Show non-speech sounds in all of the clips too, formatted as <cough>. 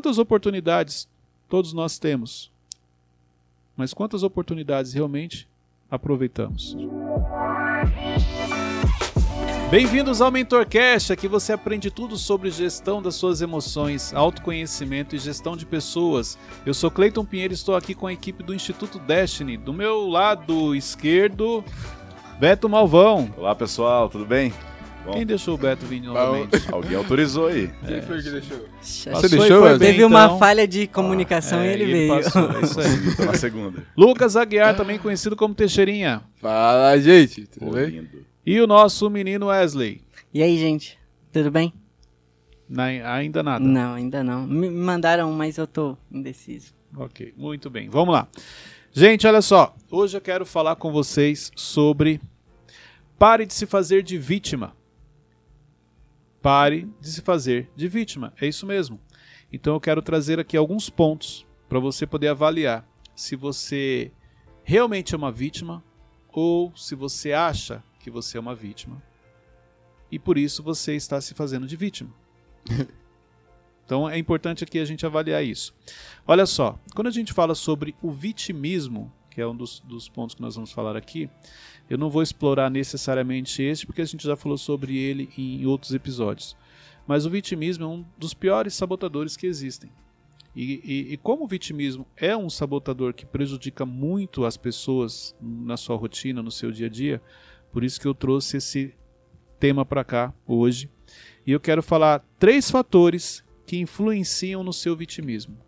Quantas oportunidades todos nós temos? Mas quantas oportunidades realmente aproveitamos? Bem-vindos ao MentorCast, aqui você aprende tudo sobre gestão das suas emoções, autoconhecimento e gestão de pessoas. Eu sou Cleiton Pinheiro e estou aqui com a equipe do Instituto Destiny. Do meu lado esquerdo, Beto Malvão. Olá pessoal, tudo bem? Bom. Quem deixou o Beto vir novamente? <laughs> Alguém autorizou aí. Quem é. foi que deixou? Você deixou? Bem, Teve uma então. falha de comunicação ah, é, e ele, ele veio. Passou, é isso aí. <laughs> Na segunda. Lucas Aguiar, também conhecido como Teixeirinha. Fala, gente. Tudo bem? Lindo. E o nosso menino Wesley. E aí, gente? Tudo bem? Na, ainda nada? Não, ainda não. Me mandaram, mas eu tô indeciso. Ok, muito bem. Vamos lá. Gente, olha só. Hoje eu quero falar com vocês sobre pare de se fazer de vítima. Pare de se fazer de vítima. É isso mesmo. Então eu quero trazer aqui alguns pontos para você poder avaliar se você realmente é uma vítima ou se você acha que você é uma vítima e por isso você está se fazendo de vítima. <laughs> então é importante aqui a gente avaliar isso. Olha só, quando a gente fala sobre o vitimismo, que é um dos, dos pontos que nós vamos falar aqui, eu não vou explorar necessariamente este, porque a gente já falou sobre ele em outros episódios. Mas o vitimismo é um dos piores sabotadores que existem. E, e, e, como o vitimismo é um sabotador que prejudica muito as pessoas na sua rotina, no seu dia a dia, por isso que eu trouxe esse tema para cá hoje. E eu quero falar três fatores que influenciam no seu vitimismo.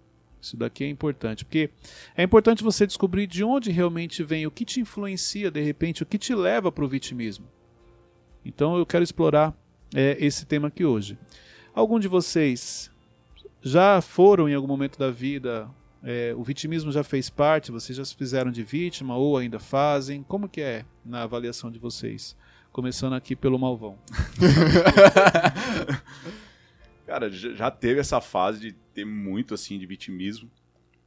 Isso daqui é importante, porque é importante você descobrir de onde realmente vem, o que te influencia de repente, o que te leva para o vitimismo. Então eu quero explorar é, esse tema aqui hoje. Algum de vocês já foram em algum momento da vida é, o vitimismo já fez parte? Vocês já se fizeram de vítima ou ainda fazem? Como que é na avaliação de vocês? Começando aqui pelo Malvão. <laughs> Cara, já teve essa fase de ter muito assim de vitimismo.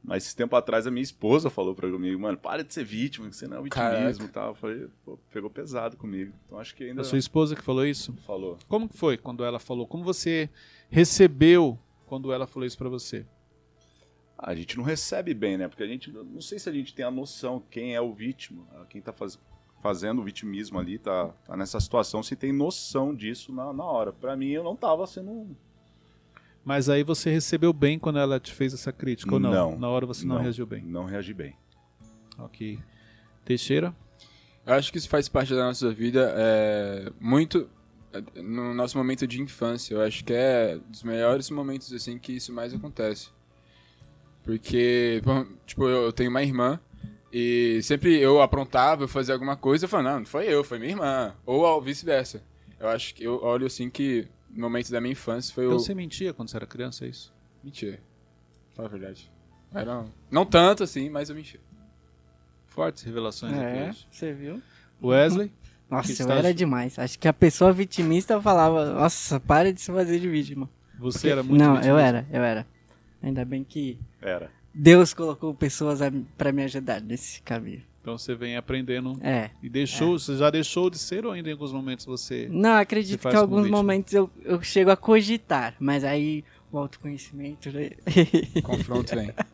Mas esse tempo atrás a minha esposa falou pra mim, mano, para de ser vítima, que você não é vitimismo e tal. Eu falei, pô, pegou pesado comigo. Então acho que ainda. A sua esposa que falou isso? Falou. Como que foi quando ela falou? Como você recebeu quando ela falou isso para você? a gente não recebe bem, né? Porque a gente não sei se a gente tem a noção quem é o vítima, quem está faz, fazendo o vitimismo ali, tá, tá, nessa situação, se tem noção disso na, na hora. Para mim, eu não estava sendo. Mas aí você recebeu bem quando ela te fez essa crítica ou não? Não. Na hora você não, não reagiu bem? Não reagi bem. Ok. Teixeira? Eu acho que isso faz parte da nossa vida é, muito no nosso momento de infância. Eu acho que é dos melhores momentos assim que isso mais acontece. Porque, tipo, eu tenho uma irmã e sempre eu aprontava, eu fazia alguma coisa, eu falava, não, não foi eu, foi minha irmã. Ou vice-versa. Eu acho que eu olho assim que momento da minha infância foi então o. Você mentia quando você era criança, é isso? Mentia. Fala a verdade. Era, não tanto assim, mas eu mentia. Fortes revelações é, aqui Você viu? Wesley? <laughs> Nossa, eu era demais. Acho que a pessoa vitimista falava, nossa, para de se fazer de vítima. Você Porque... era muito Não, vitimista. eu era, eu era. Ainda bem que Era. Deus colocou pessoas para me ajudar nesse caminho. Então você vem aprendendo. É. E deixou, é. você já deixou de ser ou ainda em alguns momentos você. Não, acredito que em alguns momentos eu, eu chego a cogitar, mas aí o autoconhecimento. Né? Confronto vem. <laughs>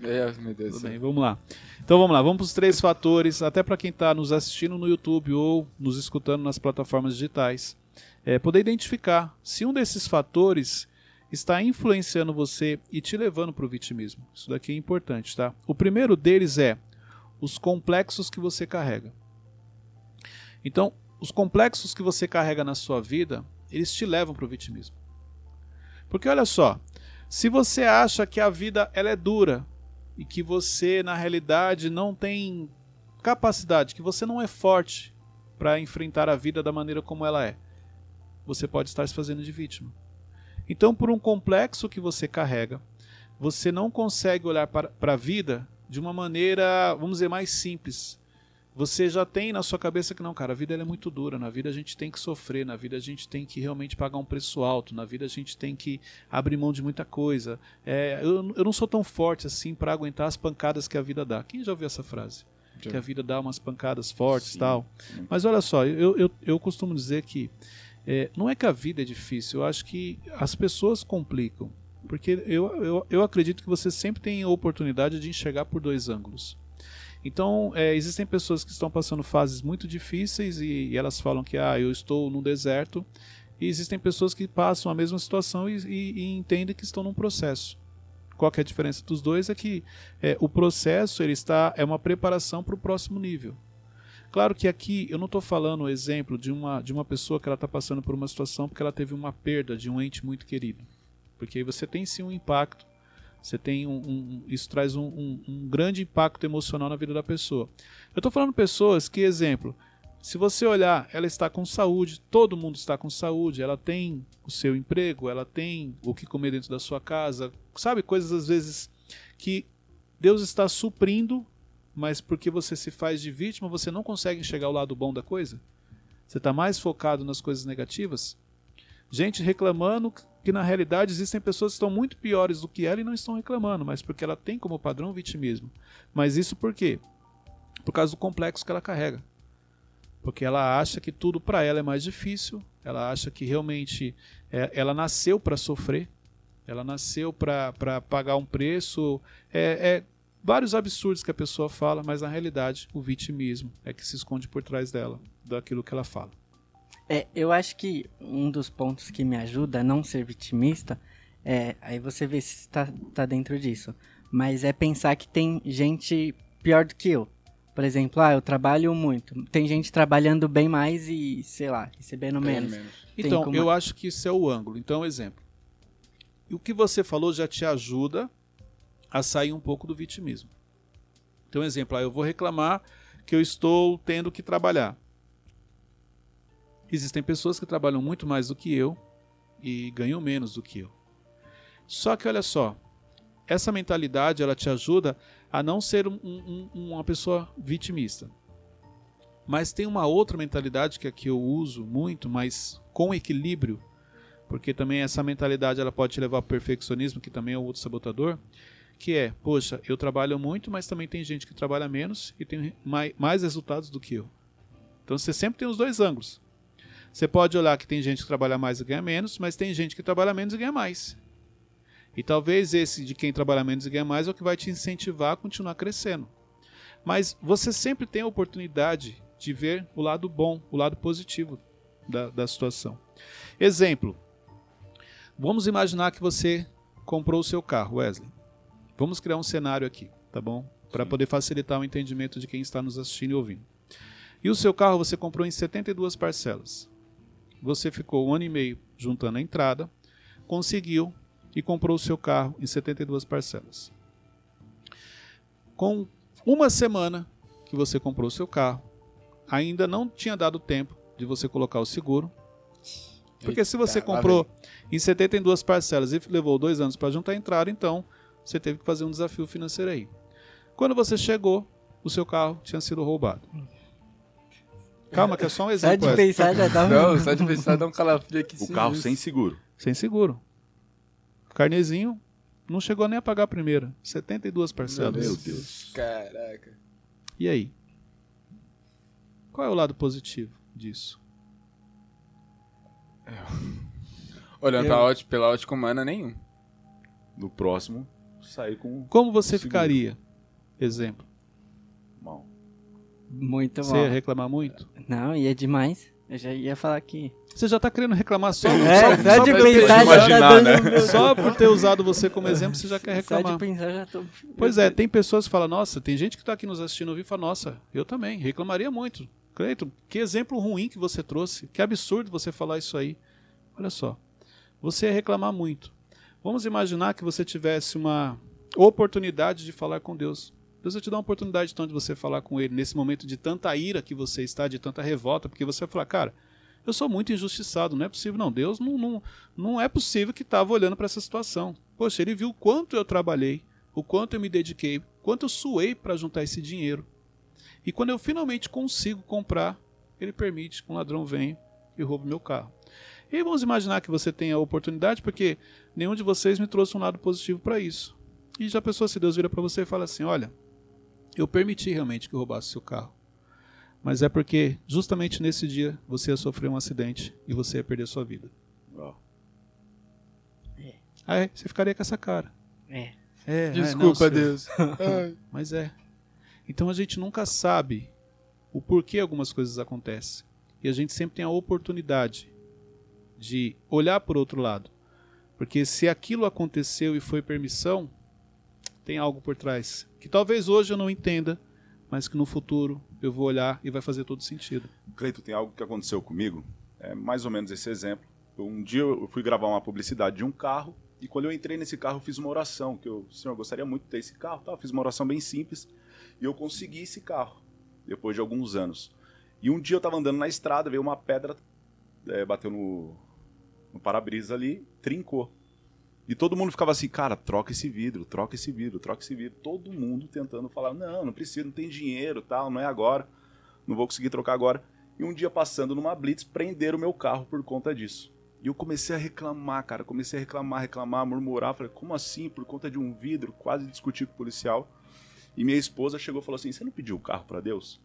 É, meu Deus. Tudo bem, vamos lá. Então vamos lá, vamos para os três fatores, até para quem está nos assistindo no YouTube ou nos escutando nas plataformas digitais, é, poder identificar se um desses fatores está influenciando você e te levando para o vitimismo. Isso daqui é importante, tá? O primeiro deles é os complexos que você carrega. Então, os complexos que você carrega na sua vida, eles te levam para o vitimismo. Porque olha só, se você acha que a vida ela é dura e que você na realidade não tem capacidade, que você não é forte para enfrentar a vida da maneira como ela é, você pode estar se fazendo de vítima. Então, por um complexo que você carrega, você não consegue olhar para, para a vida de uma maneira, vamos dizer, mais simples. Você já tem na sua cabeça que não, cara, a vida é muito dura, na vida a gente tem que sofrer, na vida a gente tem que realmente pagar um preço alto, na vida a gente tem que abrir mão de muita coisa. É, eu, eu não sou tão forte assim para aguentar as pancadas que a vida dá. Quem já ouviu essa frase? Que a vida dá umas pancadas fortes e tal. Mas olha só, eu, eu, eu costumo dizer que é, não é que a vida é difícil, eu acho que as pessoas complicam. Porque eu, eu, eu acredito que você sempre tem a oportunidade de enxergar por dois ângulos. Então, é, existem pessoas que estão passando fases muito difíceis e, e, elas falam que ah, eu estou num deserto. E existem pessoas que passam a mesma situação e, e, e entendem que estão num processo. Qual é a diferença dos dois? É que é, o processo ele está é uma preparação para o próximo nível. Claro que aqui eu não estou falando o exemplo de uma, de uma pessoa que ela está passando por uma situação porque ela teve uma perda de um ente muito querido. Porque aí você tem sim um impacto você tem um, um isso traz um, um, um, grande impacto emocional na vida da pessoa. Eu estou falando pessoas que, exemplo, se você olhar, ela está com saúde, todo mundo está com saúde, ela tem o seu emprego, ela tem o que comer dentro da sua casa, sabe coisas às vezes que Deus está suprindo, mas porque você se faz de vítima, você não consegue enxergar o lado bom da coisa. Você está mais focado nas coisas negativas. Gente reclamando que na realidade existem pessoas que estão muito piores do que ela e não estão reclamando, mas porque ela tem como padrão o vitimismo. Mas isso por quê? Por causa do complexo que ela carrega. Porque ela acha que tudo para ela é mais difícil, ela acha que realmente é, ela nasceu para sofrer, ela nasceu para pagar um preço. É, é vários absurdos que a pessoa fala, mas na realidade o vitimismo é que se esconde por trás dela, daquilo que ela fala. É, eu acho que um dos pontos que me ajuda a não ser vitimista é. Aí você vê se está tá dentro disso. Mas é pensar que tem gente pior do que eu. Por exemplo, ah, eu trabalho muito. Tem gente trabalhando bem mais e, sei lá, recebendo menos. menos. Então, como... eu acho que isso é o ângulo. Então, exemplo. O que você falou já te ajuda a sair um pouco do vitimismo. Então, exemplo, ah, eu vou reclamar que eu estou tendo que trabalhar. Existem pessoas que trabalham muito mais do que eu e ganham menos do que eu. Só que olha só, essa mentalidade ela te ajuda a não ser um, um, uma pessoa vitimista. Mas tem uma outra mentalidade que aqui eu uso muito, mas com equilíbrio, porque também essa mentalidade ela pode te levar ao perfeccionismo, que também é outro sabotador, que é, poxa, eu trabalho muito, mas também tem gente que trabalha menos e tem mais resultados do que eu. Então você sempre tem os dois ângulos. Você pode olhar que tem gente que trabalha mais e ganha menos, mas tem gente que trabalha menos e ganha mais. E talvez esse de quem trabalha menos e ganha mais é o que vai te incentivar a continuar crescendo. Mas você sempre tem a oportunidade de ver o lado bom, o lado positivo da, da situação. Exemplo: vamos imaginar que você comprou o seu carro, Wesley. Vamos criar um cenário aqui, tá bom? Para poder facilitar o entendimento de quem está nos assistindo e ouvindo. E o seu carro você comprou em 72 parcelas. Você ficou um ano e meio juntando a entrada, conseguiu e comprou o seu carro em 72 parcelas. Com uma semana que você comprou o seu carro, ainda não tinha dado tempo de você colocar o seguro. Porque se você comprou em 72 parcelas e levou dois anos para juntar a entrada, então você teve que fazer um desafio financeiro aí. Quando você chegou, o seu carro tinha sido roubado. Calma, que é só um exemplo. Só de pensar já dá um... Não, só de pensar dá um calafrio aqui. O carro sem seguro. Sem seguro. Carnezinho não chegou nem a pagar a primeira. 72 parcelas. Meu Deus. Caraca. E aí? Qual é o lado positivo disso? É. Olhando Eu... ótica, pela ótica humana, nenhum. No próximo, sair com. Como você ficaria? Exemplo. Muito mal. Você ia reclamar muito? Não, ia demais. Eu já ia falar que. Você já tá querendo reclamar só, <laughs> é, só, só, só de pensar imaginar, já tá né? Só por ter usado você como exemplo, você já quer reclamar. Só de pensar já tô... Pois é, tem pessoas que falam, nossa, tem gente que tá aqui nos assistindo ouvir e fala, nossa, eu também, reclamaria muito. Cleiton, que exemplo ruim que você trouxe. Que absurdo você falar isso aí. Olha só, você ia reclamar muito. Vamos imaginar que você tivesse uma oportunidade de falar com Deus. Deus vai te dar uma oportunidade então de você falar com Ele nesse momento de tanta ira que você está, de tanta revolta, porque você vai falar, cara, eu sou muito injustiçado, não é possível, não. Deus não, não, não é possível que estava olhando para essa situação. Poxa, Ele viu o quanto eu trabalhei, o quanto eu me dediquei, quanto eu suei para juntar esse dinheiro. E quando eu finalmente consigo comprar, Ele permite que um ladrão venha e roube meu carro. E vamos imaginar que você tenha a oportunidade, porque nenhum de vocês me trouxe um lado positivo para isso. E já pensou se Deus vira para você e fala assim: olha, eu permiti realmente que roubasse seu carro. Mas é porque justamente nesse dia você ia sofrer um acidente e você ia perder sua vida. Oh. Aí você ficaria com essa cara. É. É, ai, não, Desculpa, senhor. Deus. <laughs> Mas é. Então a gente nunca sabe o porquê algumas coisas acontecem. E a gente sempre tem a oportunidade de olhar por outro lado. Porque se aquilo aconteceu e foi permissão, tem algo por trás. Que talvez hoje eu não entenda, mas que no futuro eu vou olhar e vai fazer todo sentido. Cleito, tem algo que aconteceu comigo, é mais ou menos esse exemplo. Um dia eu fui gravar uma publicidade de um carro e quando eu entrei nesse carro eu fiz uma oração, que eu, senhor, eu gostaria muito de ter esse carro, tá? Eu fiz uma oração bem simples e eu consegui esse carro depois de alguns anos. E um dia eu estava andando na estrada, veio uma pedra, é, bateu no, no para-brisa ali, trincou. E todo mundo ficava assim, cara, troca esse vidro, troca esse vidro, troca esse vidro. Todo mundo tentando falar, não, não precisa, não tem dinheiro, tal, não é agora, não vou conseguir trocar agora. E um dia passando numa blitz, prenderam o meu carro por conta disso. E eu comecei a reclamar, cara, comecei a reclamar, reclamar, murmurar, falei, como assim, por conta de um vidro, quase discuti com o policial. E minha esposa chegou e falou assim, você não pediu o carro para Deus?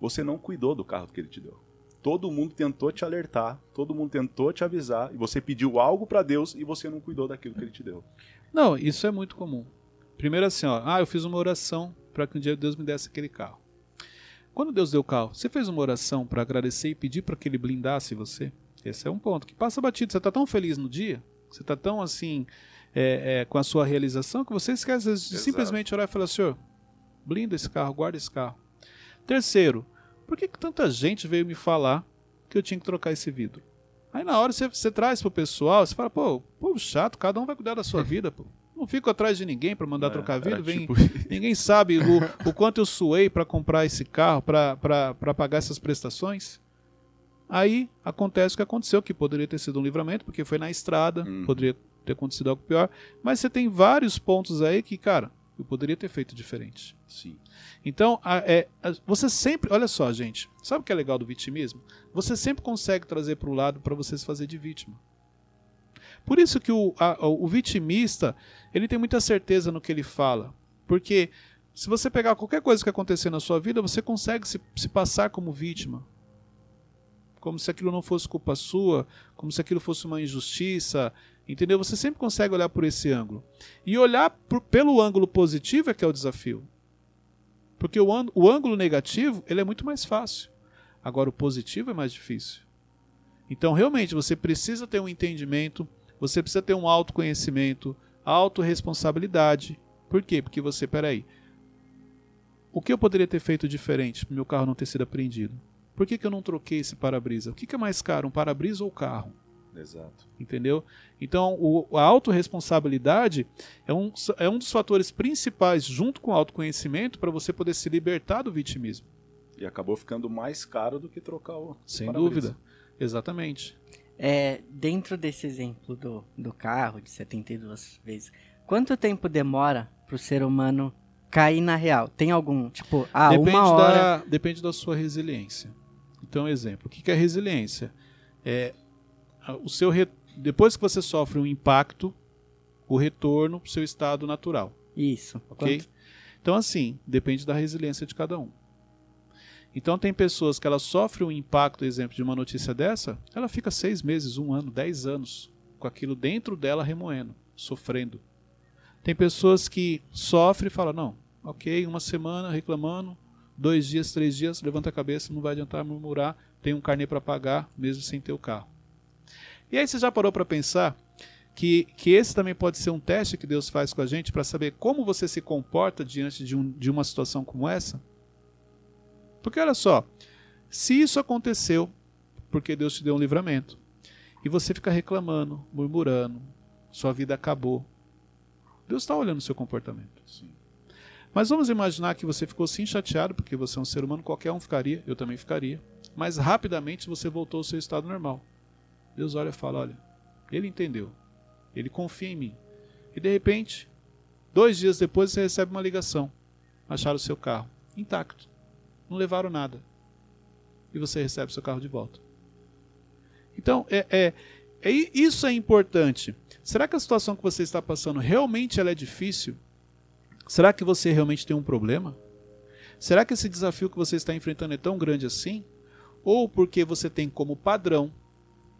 Você não cuidou do carro que ele te deu. Todo mundo tentou te alertar, todo mundo tentou te avisar, e você pediu algo para Deus e você não cuidou daquilo que ele te deu. Não, isso é muito comum. Primeiro assim, ó, ah, eu fiz uma oração para que um dia Deus me desse aquele carro. Quando Deus deu o carro, você fez uma oração para agradecer e pedir para que ele blindasse você? Esse é um ponto que passa batido. Você está tão feliz no dia, você está tão assim é, é, com a sua realização que você esquece de Exato. simplesmente orar e falar, Senhor, blinda esse carro, guarda esse carro. Terceiro, por que, que tanta gente veio me falar que eu tinha que trocar esse vidro? Aí na hora você, você traz pro pessoal, você fala, pô, povo chato, cada um vai cuidar da sua <laughs> vida, pô. Não fico atrás de ninguém para mandar É, trocar vidro, vem, tipo- <laughs> ninguém sabe o, o quanto eu suei para comprar esse carro, para pagar essas prestações. Aí acontece o que aconteceu, que poderia ter sido um livramento, porque foi na estrada, Uhum. poderia ter acontecido algo pior. Mas você tem vários pontos aí que, cara, eu poderia ter feito diferente. Sim. Então, a- é, a- você sempre. Olha só, gente. Sabe o que é legal do vitimismo? Você sempre consegue trazer para o lado para você se fazer de vítima. Por isso que o, a- o vitimista ele tem muita certeza no que ele fala. Porque se você pegar qualquer coisa que acontecer na sua vida, você consegue se, se passar como vítima. Como se aquilo não fosse culpa sua, como se aquilo fosse uma injustiça. Entendeu? Você sempre consegue olhar por esse ângulo. E olhar por- pelo ângulo positivo é que é o desafio. Porque o, o ângulo negativo ele é muito mais fácil. Agora o positivo é mais difícil. Então realmente você precisa ter um entendimento, você precisa ter um autoconhecimento, autorresponsabilidade. Por quê? Porque você, peraí, o que eu poderia ter feito diferente para meu carro não ter sido apreendido? Por que, que eu não troquei esse para-brisa? O que, que é mais caro, um para-brisa ou o carro? Exato. entendeu? Então, o, a autorresponsabilidade é um, é um dos fatores principais, junto com o autoconhecimento, para você poder se libertar do vitimismo. E acabou ficando mais caro do que trocar o. Sem dúvida. Exatamente. É, dentro desse exemplo do, do carro de 72 vezes, quanto tempo demora pro ser humano cair na real? Tem algum, tipo, ah, depende, uma hora... da, depende da sua resiliência. Então, exemplo. O que que é resiliência? É o seu re- depois que você sofre um impacto, o retorno para o seu estado natural. Isso. Ok? Quanto- Então, assim, depende da resiliência de cada um. Então, tem pessoas que ela sofre um impacto, exemplo, de uma notícia dessa, ela fica seis meses, um ano, dez anos com aquilo dentro dela remoendo, sofrendo. Tem pessoas que sofrem e falam, não, ok, uma semana reclamando, dois dias, três dias, levanta a cabeça, não vai adiantar murmurar, tem um carnê para pagar, mesmo sem ter o carro. E aí você já parou para pensar que, que esse também pode ser um teste que Deus faz com a gente para saber como você se comporta diante de, um, de uma situação como essa? Porque olha só, se isso aconteceu porque Deus te deu um livramento e você fica reclamando, murmurando, sua vida acabou, Deus está olhando o seu comportamento. Sim. Mas vamos imaginar que você ficou sim chateado porque você é um ser humano, qualquer um ficaria, eu também ficaria, mas rapidamente você voltou ao seu estado normal. Deus olha e fala: olha, ele entendeu, ele confia em mim. E de repente, dois dias depois você recebe uma ligação. Acharam o seu carro intacto. Não levaram nada. E você recebe seu carro de volta. Então, é, é, é isso é importante. Será que a situação que você está passando realmente ela é difícil? Será que você realmente tem um problema? Será que esse desafio que você está enfrentando é tão grande assim? Ou porque você tem como padrão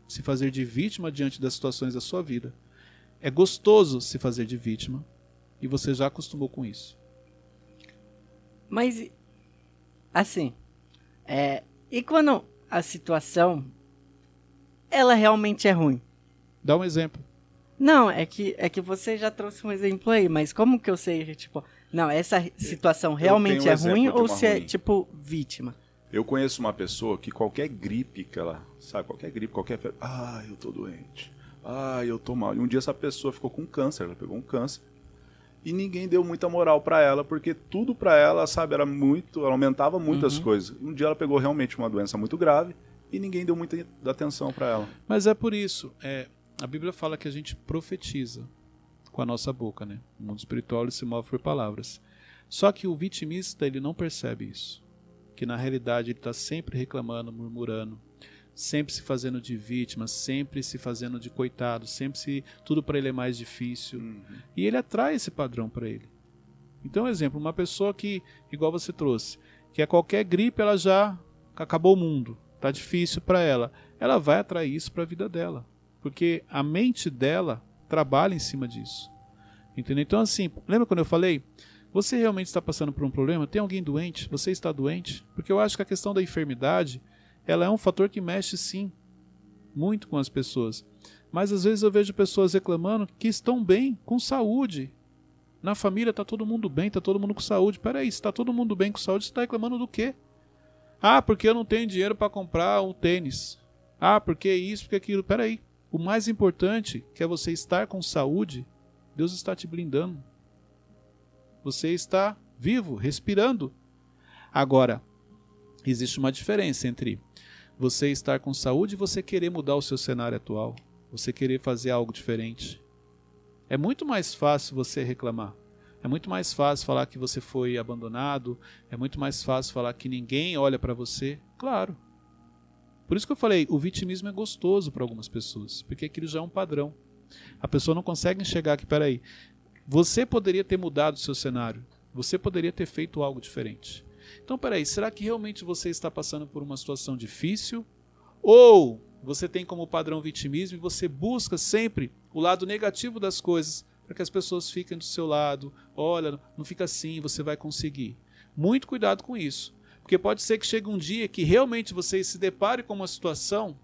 se fazer de vítima diante das situações da sua vida? é gostoso se fazer de vítima e você já acostumou com isso. Mas, assim, é, e quando a situação, ela realmente é ruim? Dá um exemplo. Não, é que, é que você já trouxe um exemplo aí, mas como que eu sei, tipo, não, essa situação realmente um é ruim ou se é, ruim. tipo, vítima? Eu conheço uma pessoa que qualquer gripe que ela, sabe, qualquer gripe, qualquer febre, ah, eu tô doente. Ah, eu tô mal. E um dia essa pessoa ficou com câncer, ela pegou um câncer. E ninguém deu muita moral pra ela, porque tudo pra ela, sabe, era muito, ela aumentava muitas coisas. Um dia ela pegou realmente uma doença muito grave e ninguém deu muita atenção pra ela. Mas é por isso, é, a Bíblia fala que a gente profetiza com a nossa boca, né? O mundo espiritual se move por palavras. Só que o vitimista ele não percebe isso, que na realidade ele está sempre reclamando, murmurando, sempre se fazendo de vítima, sempre se fazendo de coitado, sempre se tudo para ele é mais difícil. E ele atrai esse padrão para ele. Então, exemplo, uma pessoa que, igual você trouxe, que a qualquer gripe ela já acabou o mundo, tá difícil para ela, ela vai atrair isso para a vida dela, porque a mente dela trabalha em cima disso. Entendeu? Então, assim, lembra quando eu falei? Você realmente está passando por um problema? Tem alguém doente? Você está doente? Porque eu acho que a questão da enfermidade, ela é um fator que mexe sim muito com as pessoas. Mas às vezes eu vejo pessoas reclamando que estão bem, com saúde. Na família está todo mundo bem, está todo mundo com saúde. Peraí, se está todo mundo bem com saúde, você está reclamando do quê? Ah, porque eu não tenho dinheiro para comprar um tênis. Ah, porque isso, porque aquilo. Peraí. O mais importante, que é você estar com saúde, Deus está te blindando. Você está vivo, respirando. Agora, existe uma diferença entre você estar com saúde e você querer mudar o seu cenário atual, você querer fazer algo diferente. É muito mais fácil você reclamar. É muito mais fácil falar que você foi abandonado, é muito mais fácil falar que ninguém olha para você. Claro. Por isso que eu falei, o vitimismo é gostoso para algumas pessoas, porque aquilo já é um padrão. A pessoa não consegue enxergar que, peraí, você poderia ter mudado o seu cenário, você poderia ter feito algo diferente. Então, peraí, será que realmente você está passando por uma situação difícil? Ou você tem como padrão vitimismo e você busca sempre o lado negativo das coisas para que as pessoas fiquem do seu lado? Olha, não fica assim, você vai conseguir. Muito cuidado com isso. Porque pode ser que chegue um dia que realmente você se depare com uma situação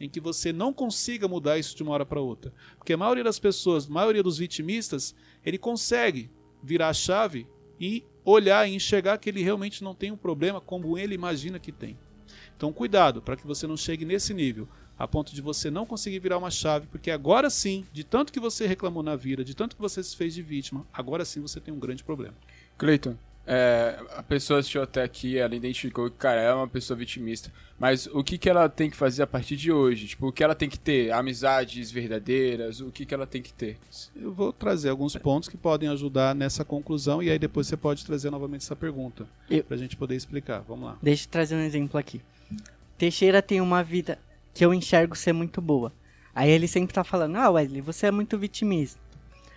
em que você não consiga mudar isso de uma hora para outra. Porque a maioria das pessoas, a maioria dos vitimistas, ele consegue virar a chave e olhar e enxergar que ele realmente não tem um problema como ele imagina que tem. Então, cuidado para que você não chegue nesse nível, a ponto de você não conseguir virar uma chave, porque agora sim, de tanto que você reclamou na vida, de tanto que você se fez de vítima, agora sim você tem um grande problema. Cleiton, é, a pessoa assistiu até aqui, ela identificou que, cara, é uma pessoa vitimista. Mas o que, que ela tem que fazer a partir de hoje? Tipo, o que ela tem que ter? Amizades verdadeiras? O que, que ela tem que ter? Eu vou trazer alguns pontos que podem ajudar nessa conclusão e aí depois você pode trazer novamente essa pergunta Eu- para a gente poder explicar. Vamos lá. Deixa eu trazer um exemplo aqui. Teixeira tem uma vida que eu enxergo ser muito boa. Aí ele sempre tá falando, ah, Wesley, você é muito vitimista.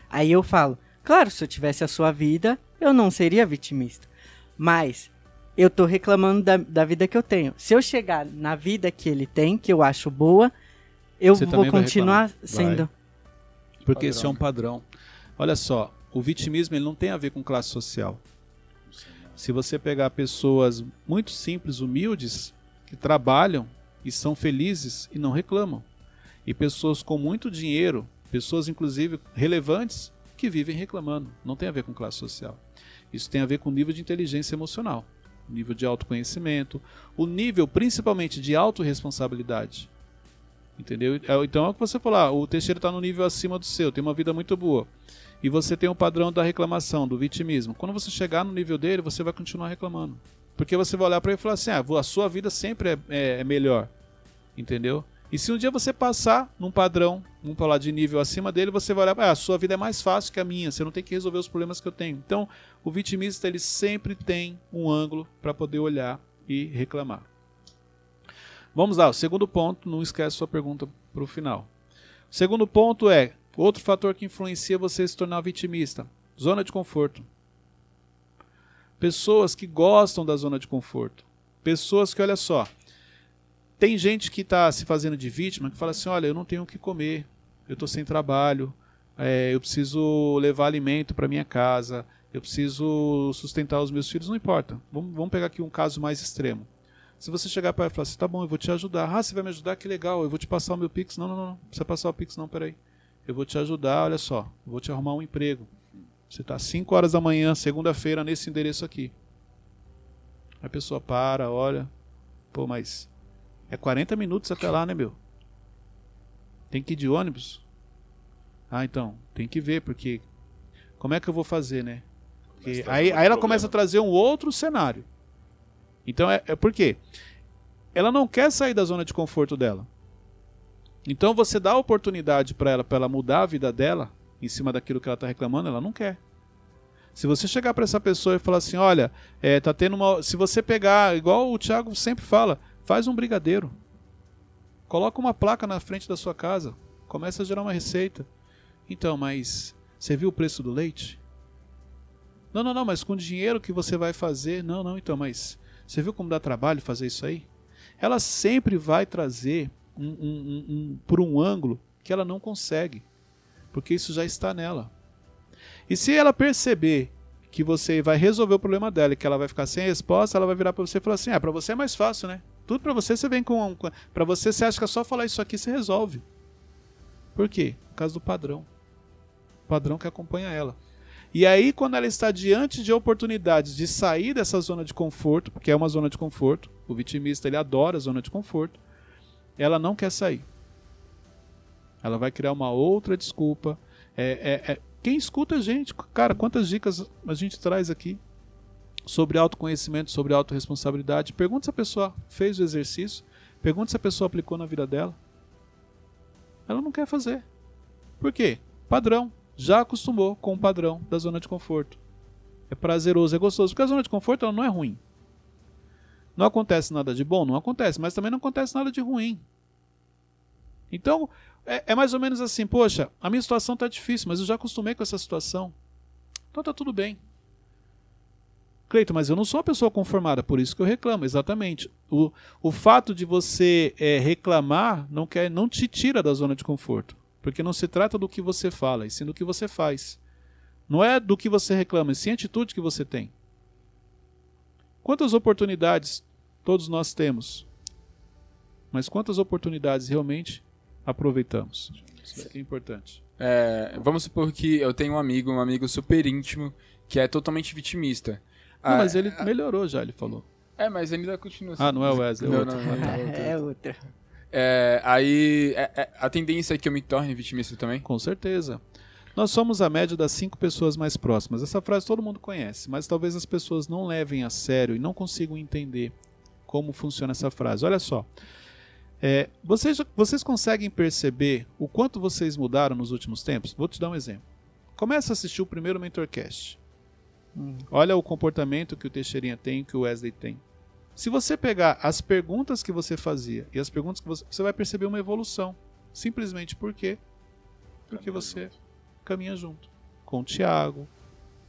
Aí eu falo, claro, se eu tivesse a sua vida, eu não seria vitimista. Mas eu tô reclamando da, da vida que eu tenho. Se eu chegar na vida que ele tem, que eu acho boa, eu Você vou vai continuar sendo. Porque Padrão, esse é um padrão. Olha só, o vitimismo ele não tem a ver com classe social. Se você pegar pessoas muito simples, humildes, que trabalham e são felizes e não reclamam, e pessoas com muito dinheiro, pessoas inclusive relevantes, que vivem reclamando, não tem a ver com classe social. Isso tem a ver com nível de inteligência emocional, nível de autoconhecimento, o nível principalmente de autorresponsabilidade. Entendeu? É, Então é o que você falou, ah, o Teixeira está no nível acima do seu, tem uma vida muito boa. E você tem o padrão da reclamação, do vitimismo. Quando você chegar no nível dele, você vai continuar reclamando. Porque você vai olhar para ele e falar assim: ah, a sua vida sempre é, é- é melhor. Entendeu? E se um dia você passar num padrão, vamos falar de nível acima dele, você vai olhar, ah, a sua vida é mais fácil que a minha, você não tem que resolver os problemas que eu tenho. Então, o vitimista ele sempre tem um ângulo para poder olhar e reclamar. Vamos lá, o segundo ponto, não esquece sua pergunta para o final. O segundo ponto é outro fator que influencia você se tornar vitimista: zona de conforto. Pessoas que gostam da zona de conforto. Pessoas que, olha só, tem gente que está se fazendo de vítima que fala assim: olha, eu não tenho o que comer, eu estou sem trabalho, é, eu preciso levar alimento para minha casa, eu preciso sustentar os meus filhos, não importa. Vamos, vamos pegar aqui um caso mais extremo. Se você chegar para ela e falar assim, tá bom, eu vou te ajudar. Ah, você vai me ajudar? Que legal, eu vou te passar o meu Pix. Não, não, não, não precisa passar o Pix não, peraí. Eu vou te ajudar, olha só, eu vou te arrumar um emprego. Você está às 5 horas da manhã, segunda-feira, nesse endereço aqui. A pessoa para, olha. Pô, mas é 40 minutos até lá, né, meu? Tem que ir de ônibus? Ah, então, tem que ver, porque como é que eu vou fazer, né? Porque aí, aí ela começa a trazer um outro cenário. Então é, é por quê? Ela não quer sair da zona de conforto dela. Então você dá a oportunidade para ela, para ela mudar a vida dela em cima daquilo que ela está reclamando, ela não quer. Se você chegar para essa pessoa e falar assim, olha, é, tá tendo uma, se você pegar, igual o Thiago sempre fala, faz um brigadeiro, coloca uma placa na frente da sua casa, começa a gerar uma receita. Então, mas você viu o preço do leite? Não, não, não, mas com o dinheiro que você vai fazer, não, não, então, mas você viu como dá trabalho fazer isso aí? Ela sempre vai trazer um, um, um, por um ângulo que ela não consegue, porque isso já está nela. E se ela perceber que você vai resolver o problema dela e que ela vai ficar sem resposta, ela vai virar para você e falar assim: "Ah, para você é mais fácil, né? Tudo para você você vem com, para você você acha que é só falar isso aqui você resolve". Por quê? Por causa do padrão. O padrão que acompanha ela. E aí, quando ela está diante de oportunidades de sair dessa zona de conforto, porque é uma zona de conforto, o vitimista ele adora a zona de conforto, ela não quer sair. Ela vai criar uma outra desculpa. É, é, é, quem escuta a gente, cara, quantas dicas a gente traz aqui sobre autoconhecimento, sobre autorresponsabilidade. Pergunta se a pessoa fez o exercício, pergunta se a pessoa aplicou na vida dela. Ela não quer fazer. Por quê? Padrão já acostumou com o padrão da zona de conforto. É prazeroso, é gostoso, porque a zona de conforto ela não é ruim. Não acontece nada de bom? Não acontece, mas também não acontece nada de ruim. Então, é, é mais ou menos assim: poxa, a minha situação está difícil, mas eu já acostumei com essa situação. Então tá tudo bem. Cleito, mas eu não sou uma pessoa conformada, por isso que eu reclamo, exatamente. O, o fato de você é, reclamar não, quer, não te tira da zona de conforto. Porque não se trata do que você fala, e sim do que você faz. Não é do que você reclama, e sim a atitude que você tem. Quantas oportunidades todos nós temos? Mas quantas oportunidades realmente aproveitamos? Isso é importante. É, vamos supor que eu tenho um amigo, um amigo super íntimo, que é totalmente vitimista. Não, ah, mas ele é, melhorou já, ele falou. É, mas ainda continua assim. Ah, não é o Wesley, é não, outro. Não, não, é, <laughs> é outra. É, aí, é, é, a tendência é que eu me torne vitimista também? Com certeza. Nós somos a média das cinco pessoas mais próximas. Essa frase todo mundo conhece, mas talvez as pessoas não levem a sério e não consigam entender como funciona essa frase. Olha só. É, vocês, vocês conseguem perceber o quanto vocês mudaram nos últimos tempos? Vou te dar um exemplo. Começa a assistir o primeiro Mentorcast. Hum. Olha o comportamento que o Teixeirinha tem, que o Wesley tem. Se você pegar as perguntas que você fazia e as perguntas que você, você vai perceber uma evolução. Simplesmente por quê? Porque você junto. caminha junto. Com o Thiago,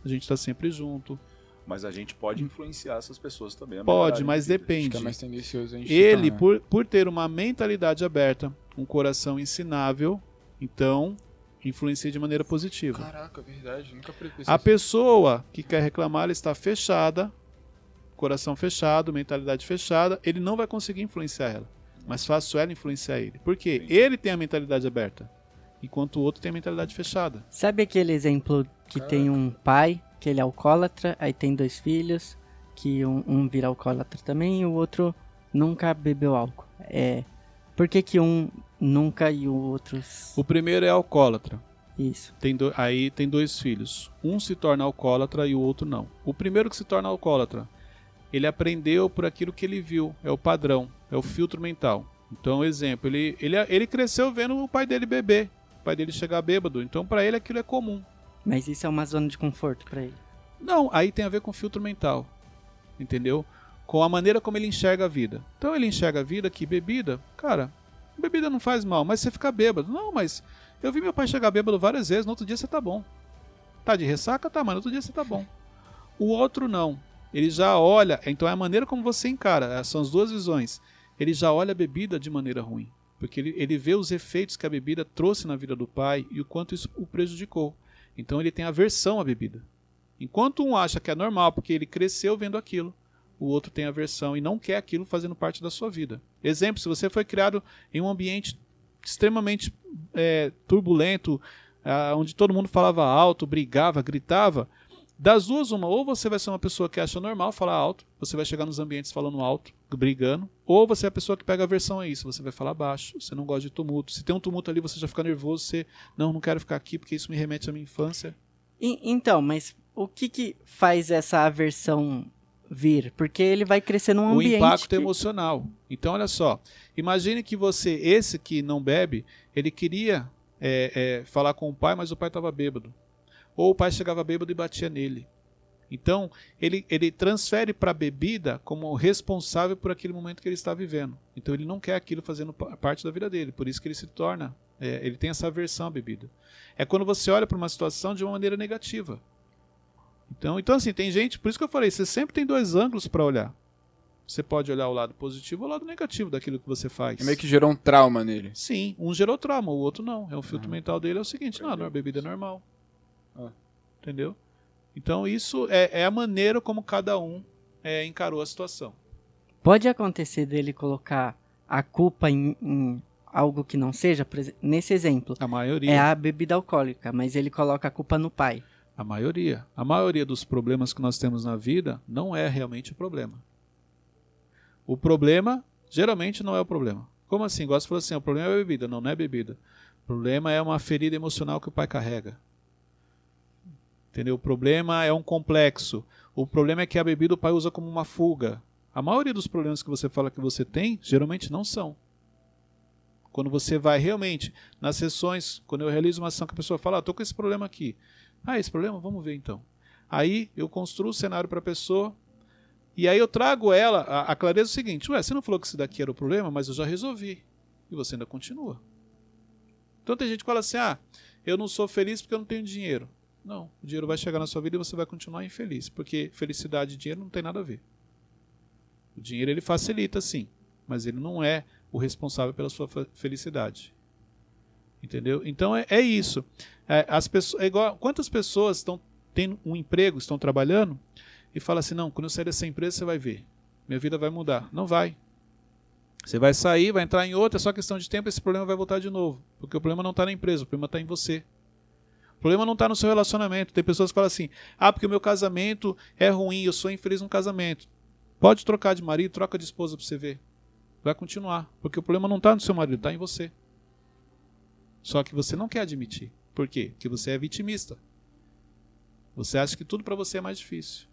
a gente está sempre junto. Mas a gente pode influenciar essas pessoas também. Pode, mas depende. Mais tendencioso a gente Ele, por, por ter uma mentalidade aberta, um coração ensinável, então influencia de maneira positiva. Caraca, verdade. Nunca A pessoa que quer reclamar, ela está fechada coração fechado, mentalidade fechada, ele não vai conseguir influenciar ela. Mas fácil ela influenciar ele. Por quê? Ele tem a mentalidade aberta, enquanto o outro tem a mentalidade fechada. Sabe aquele exemplo que Caraca. tem um pai, que ele é alcoólatra, aí tem dois filhos, que um, um vira alcoólatra também e o outro nunca bebeu álcool. É, por que, que um nunca e o outro... O primeiro é alcoólatra. Isso. Tem do... Aí tem dois filhos. Um se torna alcoólatra e o outro não. O primeiro que se torna alcoólatra ele aprendeu por aquilo que ele viu, é o padrão, é o filtro mental. Então, exemplo, ele, ele, ele cresceu vendo o pai dele beber, o pai dele chegar bêbado, então para ele aquilo é comum. Mas isso é uma zona de conforto para ele? Não, aí tem a ver com filtro mental, entendeu? Com a maneira como ele enxerga a vida. Então ele enxerga a vida que bebida, cara, bebida não faz mal, mas você fica bêbado. Não, mas eu vi meu pai chegar bêbado várias vezes, no outro dia você tá bom. Tá de ressaca? Tá, mas no outro dia você tá bom. O outro não ele já olha, então é a maneira como você encara, são as duas visões. Ele já olha a bebida de maneira ruim. Porque ele, ele vê os efeitos que a bebida trouxe na vida do pai e o quanto isso o prejudicou. Então ele tem aversão à bebida. Enquanto um acha que é normal porque ele cresceu vendo aquilo, o outro tem aversão e não quer aquilo fazendo parte da sua vida. Exemplo, se você foi criado em um ambiente extremamente é, turbulento, ah, onde todo mundo falava alto, brigava, gritava, das duas, uma, ou você vai ser uma pessoa que acha normal falar alto, você vai chegar nos ambientes falando alto, brigando, ou você é a pessoa que pega a versão a isso, você vai falar baixo, você não gosta de tumulto. Se tem um tumulto ali, você já fica nervoso, você, não, não quero ficar aqui porque isso me remete à minha infância. Então, mas o que que faz essa aversão vir? Porque ele vai crescer num o ambiente impacto que- emocional. Então, olha só, imagine que você, esse que não bebe, ele queria é, é, falar com o pai, mas o pai estava bêbado. Ou o pai chegava bêbado e batia nele. Então, ele, ele transfere para a bebida como responsável por aquele momento que ele está vivendo. Então, ele não quer aquilo fazendo pa- parte da vida dele. Por isso que ele se torna, é, ele tem essa aversão à bebida. É quando você olha para uma situação de uma maneira negativa. Então, então, assim, tem gente, por isso que eu falei, você sempre tem dois ângulos para olhar. Você pode olhar o lado positivo ou o lado negativo daquilo que você faz. E meio que gerou um trauma nele. Sim, um gerou trauma, o outro não. É um filtro mental dele, é o seguinte, não, a bebida é normal. Ah. Entendeu? Então isso é, é a maneira como cada um é, encarou a situação. Pode acontecer dele colocar a culpa em, em algo que não seja, por exemplo, nesse exemplo, A maioria. é a bebida alcoólica, mas ele coloca a culpa no pai. A maioria. A maioria dos problemas que nós temos na vida não é realmente o problema. O problema, geralmente, não é o problema. Como assim? Gosto falar assim, o problema é a bebida. Não, não é bebida. O problema é uma ferida emocional que o pai carrega. Entendeu? O problema é um complexo. O problema é que a bebida o pai usa como uma fuga. A maioria dos problemas que você fala que você tem, geralmente não são. Quando você vai realmente nas sessões, quando eu realizo uma ação que a pessoa fala, ah, tô com esse problema aqui. Ah, esse problema? Vamos ver então. Aí eu construo o cenário para a pessoa e aí eu trago ela a, a clareza do seguinte: Ué, você não falou que isso daqui era o problema, mas eu já resolvi. E você ainda continua. Então tem gente que fala assim: Ah, eu não sou feliz porque eu não tenho dinheiro. Não, o dinheiro vai chegar na sua vida e você vai continuar infeliz, porque felicidade e dinheiro não tem nada a ver. O dinheiro ele facilita sim, mas ele não é o responsável pela sua fe- felicidade. Entendeu? Então é, é isso. É, as pessoas, é igual, quantas pessoas estão tendo um emprego, estão trabalhando e falam assim: não, quando eu sair dessa empresa você vai ver, minha vida vai mudar. Não vai. Você vai sair, vai entrar em outra, é só questão de tempo, esse problema vai voltar de novo. Porque o problema não está na empresa, o problema está em você. O problema não está no seu relacionamento. Tem pessoas que falam assim: ah, porque o meu casamento é ruim, eu sou infeliz no casamento. Pode trocar de marido, troca de esposa para você ver. Vai continuar. Porque o problema não está no seu marido, está em você. Só que você não quer admitir. Por quê? Porque você é vitimista. Você acha que tudo para você é mais difícil.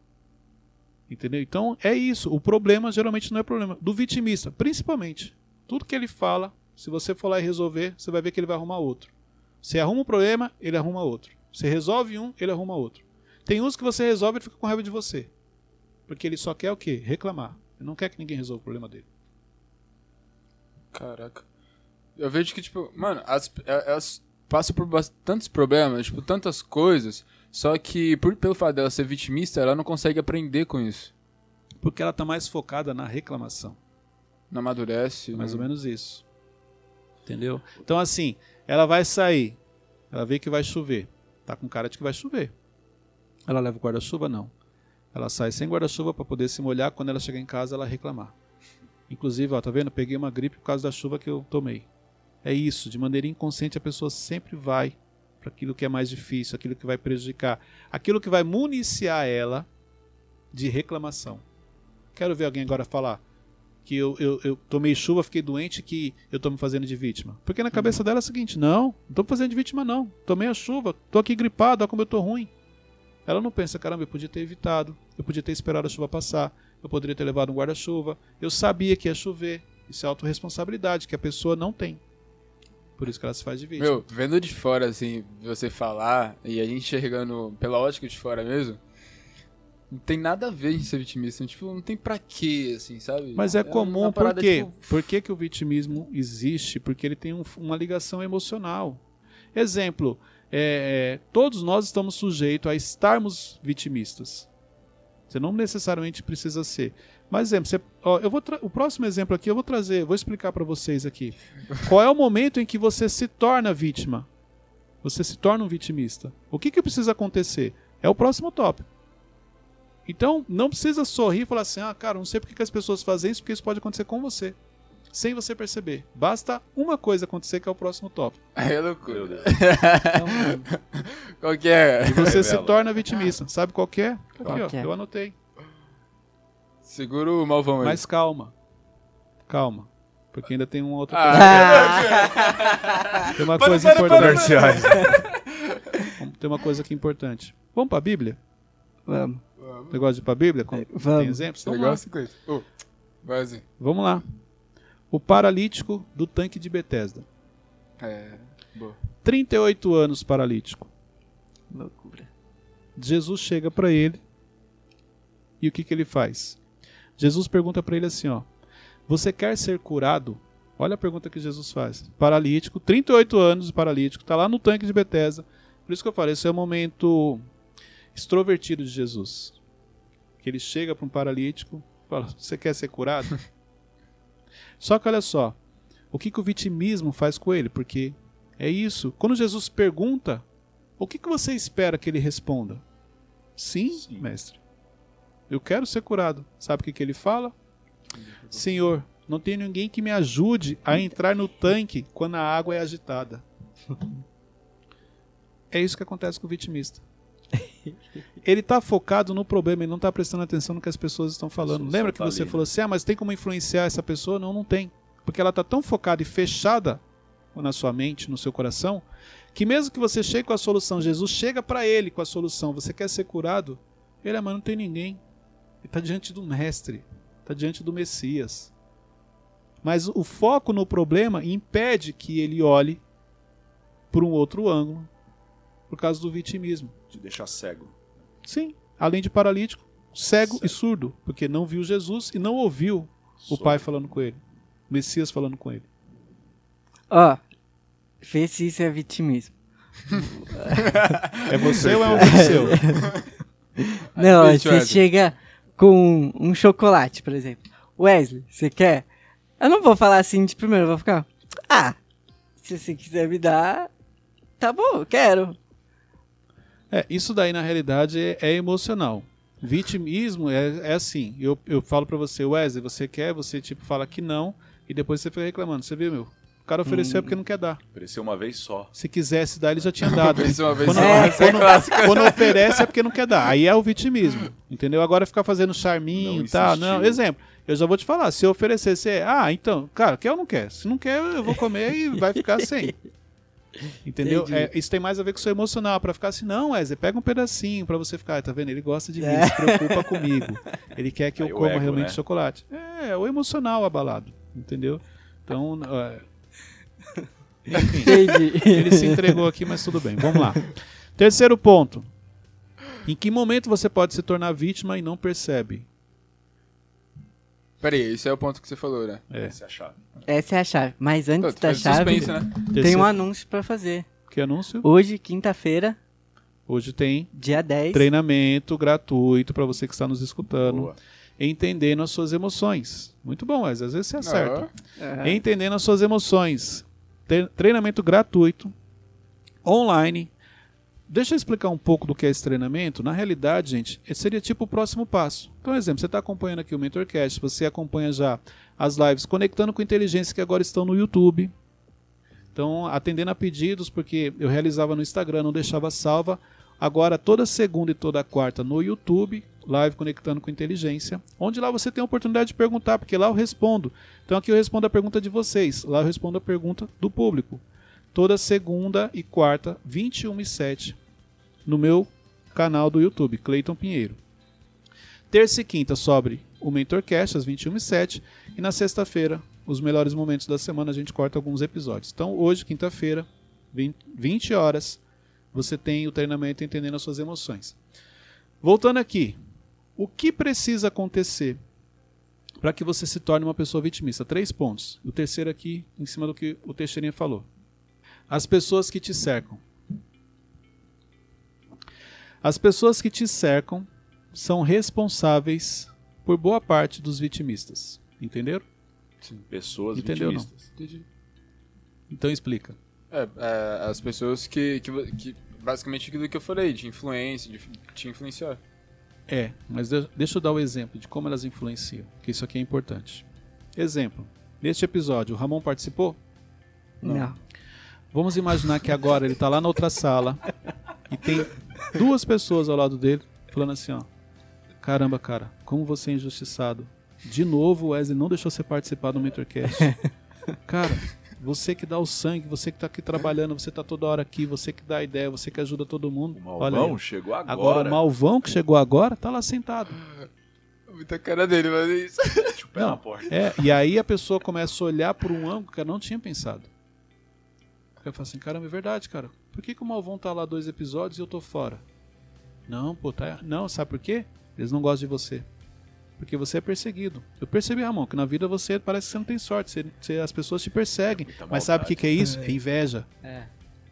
Entendeu? Então é isso. O problema geralmente não é problema do vitimista, principalmente. Tudo que ele fala, se você for lá e resolver, você vai ver que ele vai arrumar outro. Você arruma um problema, ele arruma outro. Você resolve um, ele arruma outro. Tem uns que você resolve e fica com raiva de você. Porque ele só quer o quê? Reclamar. Ele não quer que ninguém resolva o problema dele. Caraca. Eu vejo que, tipo, mano, as, elas passam por tantos problemas, tipo, tantas coisas, só que por, pelo fato dela ser vitimista, ela não consegue aprender com isso. Porque ela está mais focada na reclamação. Não amadurece. Mais não- ou menos isso. Entendeu? Então, assim, ela vai sair. Ela vê que vai chover. Tá com cara de que vai chover. Ela leva o guarda-chuva? Não. Ela sai sem guarda-chuva para poder se molhar. Quando ela chegar em casa, ela reclamar. Inclusive, ó, tá vendo? Peguei uma gripe por causa da chuva que eu tomei. É isso. De maneira inconsciente, a pessoa sempre vai para aquilo que é mais difícil, aquilo que vai prejudicar, aquilo que vai municiar ela de reclamação. Quero ver alguém agora falar que eu, eu, eu tomei chuva, fiquei doente, que eu tô me fazendo de vítima. Porque na cabeça dela é o seguinte: não, não tô me fazendo de vítima, não. Tomei a chuva, tô aqui gripado, olha como eu tô ruim. Ela não pensa, caramba, eu podia ter evitado, eu podia ter esperado a chuva passar, eu poderia ter levado um guarda-chuva, eu sabia que ia chover. Isso é autorresponsabilidade que a pessoa não tem. Por isso que ela se faz de vítima. Meu, vendo de fora, assim, você falar, e a gente enxergando pela ótica de fora mesmo, não tem nada a ver em ser vitimista. Tipo, não tem pra quê, assim, sabe? Mas é, uma comum, por quê? tipo, Por que, que o vitimismo existe? Porque ele tem um- uma ligação emocional. Exemplo, é, é, todos nós estamos sujeitos a estarmos vitimistas. Você não necessariamente precisa ser. Mas exemplo, você, ó, eu vou o próximo exemplo aqui eu vou trazer, vou explicar para vocês aqui. Qual é o momento em que você se torna vítima? Você se torna um vitimista. O que, que precisa acontecer? É o próximo tópico. Então, não precisa sorrir e falar assim: ah, cara, não sei porque que as pessoas fazem isso, porque isso pode acontecer com você. Sem você perceber. Basta uma coisa acontecer, que é o próximo tópico. Aí é loucura. Deus. <laughs> Qual que é? E você se Revela. torna vitimista. Sabe qual que é? Aqui, Qual ó, que é? eu anotei. Segura o malvão aí. Mas calma. Calma. Porque ainda tem uma outra Ah, <laughs> Tem uma Para, coisa para, para, importante. Comerciais. Tem uma coisa aqui importante. Vamos pra Bíblia? Vamos. Negócio de ir pra Bíblia? Com- Tem Vamos. exemplos? Vamos lá. Ô, vai assim. Vamos lá. O paralítico do tanque de Betesda. É, boa. 38 anos paralítico. Loucura. Jesus chega pra ele e o que, que ele faz? Jesus pergunta pra ele assim, ó: Você quer ser curado? Olha a pergunta que Jesus faz. Paralítico, 38 anos paralítico, tá lá no tanque de Betesda. Por isso que eu falei, esse é o momento extrovertido de Jesus. Que ele chega para um paralítico, e fala: Você quer ser curado? <laughs> Só que olha só, o que, que o vitimismo faz com ele? Porque é isso. Quando Jesus pergunta, o que, que você espera que ele responda? Sim, Sim. mestre. Eu quero ser curado. Sabe o que, que ele fala? Senhor, não tem ninguém que me ajude a entrar no tanque quando a água é agitada. <laughs> É isso que acontece com o vitimista. Ele está focado no problema, ele não está prestando atenção no que as pessoas estão falando. Lembra que tá você ali, né? falou assim: ah, mas tem como influenciar essa pessoa? Não, não tem. Porque ela está tão focada e fechada na sua mente, no seu coração, que mesmo que você chegue com a solução, Jesus chega para ele com a solução, você quer ser curado? Ele, ah, mas não tem ninguém. Ele está diante do mestre, está diante do Messias. Mas o foco no problema impede que ele olhe por um outro ângulo, por causa do vitimismo. Te deixar cego. Sim, além de paralítico, cego, Cego. e surdo, porque não viu Jesus e não ouviu o Pai falando com ele, o Messias falando com ele. Ó, vê se isso é vitimismo. É você ou é um vídeo <laughs> seu? Não, Aí, você Wesley. chega com um chocolate, por exemplo. Wesley, você quer? Eu não vou falar assim de primeiro, eu vou ficar. Ah, se você quiser me dar, tá bom, quero. É, isso daí na realidade é, é emocional. Vitimismo é, é assim. Eu, eu falo pra você, Wesley, você quer? Você tipo fala que não e depois você fica reclamando. Você viu, meu? O cara ofereceu é porque não quer dar. Apareceu uma vez só. Se quisesse dar, ele já tinha dado. Vez uma vez Quando, só, É. essa é quando oferece é porque não quer dar. Aí é o vitimismo. Entendeu? Agora ficar fazendo charminho e tal. Não, exemplo. Eu já vou te falar, se eu oferecer, você. Ah, então, cara, quer ou não quer? Se não quer, eu vou comer e vai ficar sem. <laughs> Entendeu? É, isso tem mais a ver com o seu emocional. Pra ficar assim, não, Wesley, pega um pedacinho pra você ficar. Tá vendo? Ele gosta de mim, É. se preocupa comigo. Ele quer que eu <laughs> Aí o coma ego, realmente né? chocolate. É, é o emocional abalado. Entendeu? Então, é, Entendi. ele se entregou aqui, mas tudo bem. Vamos lá. Terceiro ponto. Em que momento você pode se tornar vítima e não percebe? Pera aí, esse é o ponto que você falou, né? É. Essa é a chave. Essa é a chave. Mas antes tu da chave, suspense, né? tem um anúncio pra fazer. Que anúncio? Hoje, quinta-feira, Hoje tem dia 10. treinamento gratuito para você que está nos escutando, Boa. entendendo as suas emoções. Muito bom, mas às vezes você acerta. Entendendo as suas emoções. Tre- Treinamento gratuito, online. Deixa eu explicar um pouco do que é esse treinamento. Na realidade, gente, seria tipo o próximo passo. Então, exemplo, você está acompanhando aqui o Mentorcast, você acompanha já as lives Conectando com Inteligência que agora estão no YouTube. Então, atendendo a pedidos, porque eu realizava no Instagram, não deixava salva. Agora, toda segunda e toda quarta no YouTube, live Conectando com Inteligência, onde lá você tem a oportunidade de perguntar, porque lá eu respondo. Então, aqui eu respondo a pergunta de vocês, lá eu respondo a pergunta do público. Toda segunda e quarta, 21 e 7, no meu canal do YouTube, Cleiton Pinheiro. Terça e quinta sobre o Mentorcast, às 21 e 7, na sexta-feira, os melhores momentos da semana, a gente corta alguns episódios. Então, hoje, quinta-feira, 20 20 horas, você tem o treinamento Entendendo as Suas Emoções. Voltando aqui, o que precisa acontecer para que você se torne uma pessoa vitimista? Três pontos. O terceiro aqui, em cima do que o Teixeirinha falou. As pessoas que te cercam. As pessoas que te cercam são responsáveis por boa parte dos vitimistas. Entenderam? Pessoas Entendeu, não? vitimistas. Então explica. É, é, as pessoas que, que, que. Basicamente aquilo que eu falei, de influência, de te influenciar. É, mas de- deixa eu dar o exemplo de como elas influenciam, que isso aqui é importante. Exemplo. Neste episódio, o Ramon participou? Não. Vamos imaginar que agora ele tá lá na outra sala e tem duas pessoas ao lado dele falando assim, ó. Caramba, cara, como você é injustiçado. De novo, o Wesley não deixou você participar do Mentorcast. <laughs> Cara, você que dá o sangue, você que tá aqui trabalhando, você tá toda hora aqui, você que dá a ideia, você que ajuda todo mundo. O Olha Malvão aí. chegou agora. Agora o Malvão que chegou agora tá lá sentado. Muita cara dele, mas é isso. O pé Não. na porta. É, e aí a pessoa começa a olhar por um ângulo que eu não tinha pensado. Eu falo assim, caramba, é verdade, cara. Por que, que o Malvão tá lá dois episódios e eu tô fora? Não, pô, tá. Não, sabe por quê? Eles não gostam de você. Porque você é perseguido. Eu percebi, Ramon, que na vida você parece que você não tem sorte. Você, você- as pessoas te perseguem. Muita Mas sabe o que, que é isso? É inveja. É.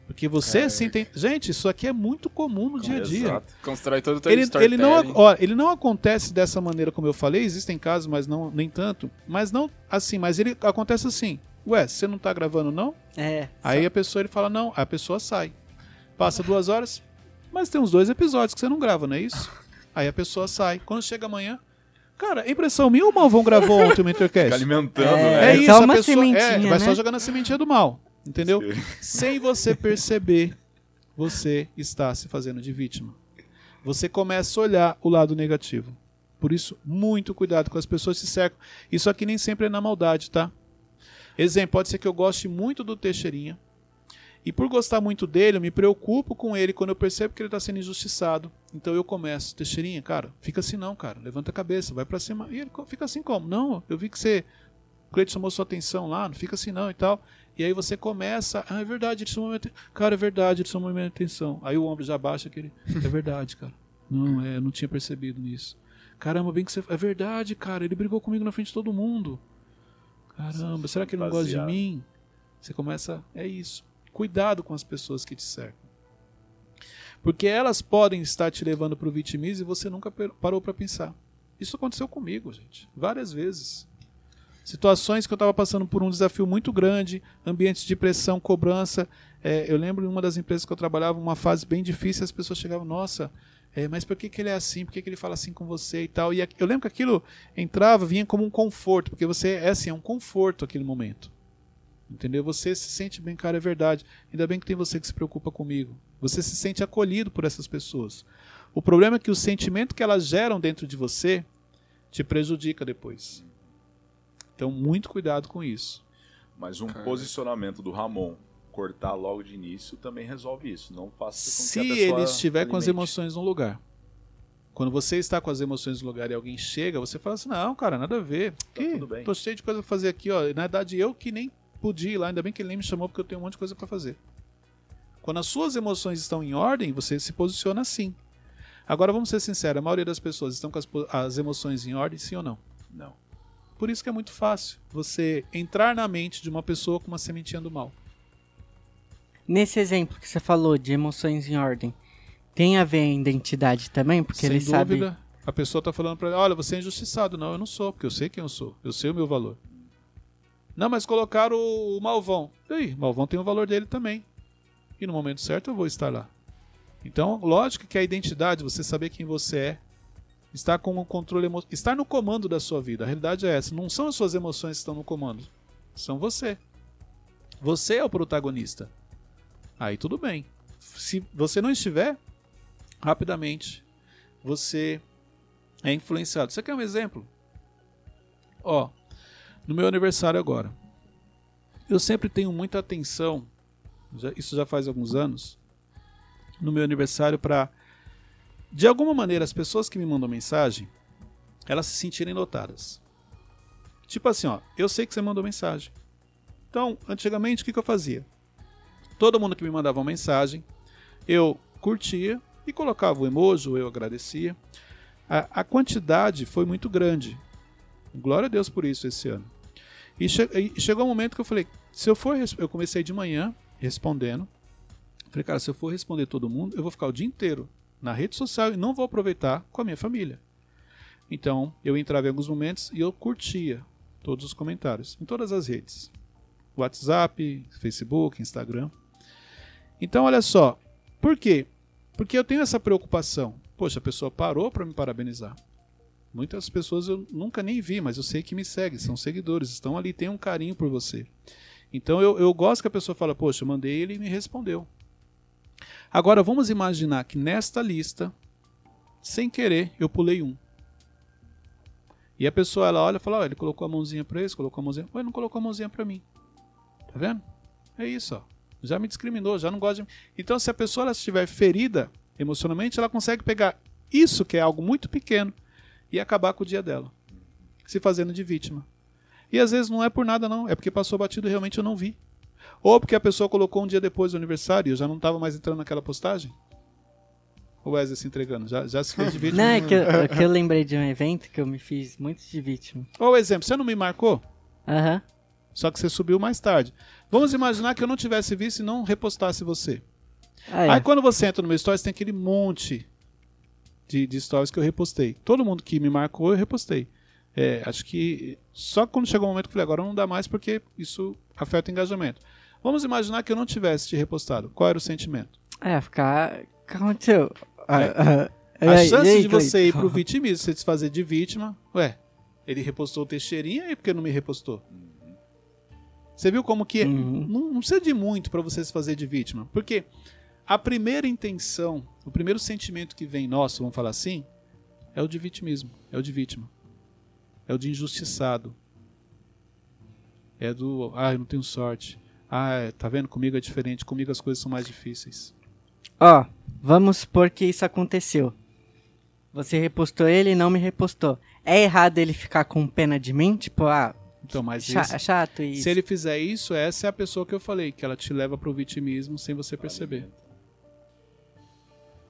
Porque você É. sim tem. Gente, isso aqui é muito comum no dia a dia. Exato. Constrói todo o teu Ele, ele, não, ó, ele não acontece dessa maneira como eu falei, existem casos, mas não nem tanto. Mas não assim, mas ele acontece assim. Ué, você não tá gravando, não? É. Aí a pessoa ele fala, não, a pessoa sai. Passa duas horas, mas tem uns dois episódios que você não grava, não é isso? <laughs> Aí a pessoa sai. Quando chega amanhã. Cara, impressão minha ou o Malvão gravou ontem o Fica Mentorcast? alimentando, É, né? É É isso, só a uma pessoa, sementinha, é, vai né? só jogando a sementinha do mal, entendeu? Sim. Sem você perceber, você está se fazendo de vítima. Você começa a olhar o lado negativo. Por isso, muito cuidado com as pessoas que se cercam. Isso aqui nem sempre é na maldade, tá? Exemplo, pode ser que eu goste muito do Teixeirinha. E por gostar muito dele, eu me preocupo com ele quando eu percebo que ele está sendo injustiçado. Então eu começo, Teixeirinha, cara, fica assim não, cara. Levanta a cabeça, vai pra cima. E ele fica assim como? Não, eu vi que você. O Cleiton chamou sua atenção lá, não fica assim não e tal. E aí você começa, ah, é verdade, ele chamou minha atenção. Cara, é verdade, ele chamou minha atenção. Aí o ombro já baixa aquele. É verdade, cara. Não, é, não tinha percebido nisso. Caramba, bem que você. É verdade, cara, ele brigou comigo na frente de todo mundo. Caramba, será que ele não gosta de mim? Você começa. É isso. Cuidado com as pessoas que te cercam. Porque elas podem estar te levando para o vitimismo e você nunca parou para pensar. Isso aconteceu comigo, gente. Várias vezes. Situações que eu estava passando por um desafio muito grande, ambientes de pressão, cobrança. É, eu lembro em uma das empresas que eu trabalhava, uma fase bem difícil, as pessoas chegavam, nossa, é, mas por que, que ele é assim? Por que, que ele fala assim com você e tal? E eu lembro que aquilo entrava, vinha como um conforto, porque você é assim, é um conforto aquele momento. Entendeu? Você se sente bem, cara, é verdade. Ainda bem que tem você que se preocupa comigo. Você se sente acolhido por essas pessoas. O problema é que o sentimento que elas geram dentro de você te prejudica depois. Então, muito cuidado com isso. Mas um Cara. posicionamento do Ramon cortar logo de início também resolve isso. Não faça com Se que a pessoa ele estiver com as alimente. emoções no lugar. Quando você está com as emoções no lugar e alguém chega, você fala assim: não, cara, nada a ver. Que? Tá bem. Tô cheio de coisa pra fazer aqui, ó. Na verdade, eu que nem podia ir lá, ainda bem que ele nem me chamou porque eu tenho um monte de coisa pra fazer. Quando as suas emoções estão em ordem, você se posiciona assim. Agora vamos ser sinceros, a maioria das pessoas estão com as, as emoções em ordem, sim ou não? Não. Por isso que é muito fácil você entrar na mente de uma pessoa com uma sementinha do mal. Nesse exemplo que você falou de emoções em ordem, tem a ver a identidade também? Porque Sem ele sabe. dúvida, a pessoa tá falando pra ele, olha, você é injustiçado. Não, eu não sou, porque eu sei quem eu sou. Eu sei o meu valor. Não, mas colocaram o, o Malvão. E aí, Malvão tem o valor dele também. E no momento certo eu vou estar lá. Então, lógico que a identidade, você saber quem você é, estar com o controle emo... estar no comando da sua vida. A realidade é essa. Não são as suas emoções que estão no comando. São você. Você é o protagonista. Aí tudo bem. Se você não estiver, rapidamente você é influenciado. Você quer um exemplo? Ó, no meu aniversário agora, eu sempre tenho muita atenção, isso já faz alguns anos, no meu aniversário para, de alguma maneira, as pessoas que me mandam mensagem, elas se sentirem notadas. Tipo assim, ó, eu sei que você mandou mensagem. Então, antigamente, o que, que eu fazia? Todo mundo que me mandava uma mensagem, eu curtia e colocava o emoji, eu agradecia. A, a quantidade foi muito grande. Glória a Deus por isso esse ano. E, che- e chegou um momento que eu falei, se eu for, eu comecei de manhã respondendo. Falei, cara, se eu for responder todo mundo, eu vou ficar o dia inteiro na rede social e não vou aproveitar com a minha família. Então, eu entrava em alguns momentos e eu curtia todos os comentários em todas as redes. WhatsApp, Facebook, Instagram. Então, olha só, por quê? Porque eu tenho essa preocupação. Poxa, a pessoa parou para me parabenizar. Muitas pessoas eu nunca nem vi, mas eu sei que me seguem, são seguidores, estão ali, têm um carinho por você. Então eu, eu gosto que a pessoa fala, poxa, eu mandei ele e me respondeu. Agora vamos imaginar que nesta lista, sem querer, eu pulei um. E a pessoa ela olha e fala, oh, ele colocou a mãozinha para esse, colocou a mãozinha, mas não colocou a mãozinha para mim. Tá vendo? É isso, ó. Já me discriminou, já não gosta de mim. Então se a pessoa ela estiver ferida emocionalmente, ela consegue pegar isso que é algo muito pequeno e acabar com o dia dela, se fazendo de vítima. E às vezes não é por nada não, é porque passou batido e realmente eu não vi. Ou porque a pessoa colocou um dia depois do aniversário e eu já não estava mais entrando naquela postagem. O Wesley se entregando, já, já se fez de vítima. Não, é que, eu, é que eu lembrei de um evento que eu me fiz muito de vítima. Ou exemplo, você não me marcou? Aham. Uhum. Só que você subiu mais tarde. Vamos imaginar que eu não tivesse visto e não repostasse você. Ah, é. Aí quando você entra no meu stories, tem aquele monte de, de stories que eu repostei. Todo mundo que me marcou, eu repostei. É, acho que só quando chegou o momento que eu falei, agora não dá mais porque isso afeta o engajamento. Vamos imaginar que eu não tivesse te repostado. Qual era o sentimento? É, ficar. O que aconteceu? Ah, é. Ah, a chance aí, de você ir pro vitimismo, você se fazer de vítima, ué, ele repostou o Teixeirinha e por que não me repostou? Você viu como que uhum. não, não precisa de muito para você se fazer de vítima. Porque a primeira intenção, o primeiro sentimento que vem nosso, vamos falar assim, é o de vitimismo, é o de vítima. É o de injustiçado. É do, ah, eu não tenho sorte. Ah, tá vendo? Comigo é diferente, comigo as coisas são mais difíceis. Ó, oh, vamos supor que isso aconteceu. Você repostou ele e não me repostou. É errado ele ficar com pena de mim? Tipo, ah, então, mas Ch chato isso. Se ele fizer isso, essa é a pessoa que eu falei, que ela te leva pro vitimismo sem você perceber.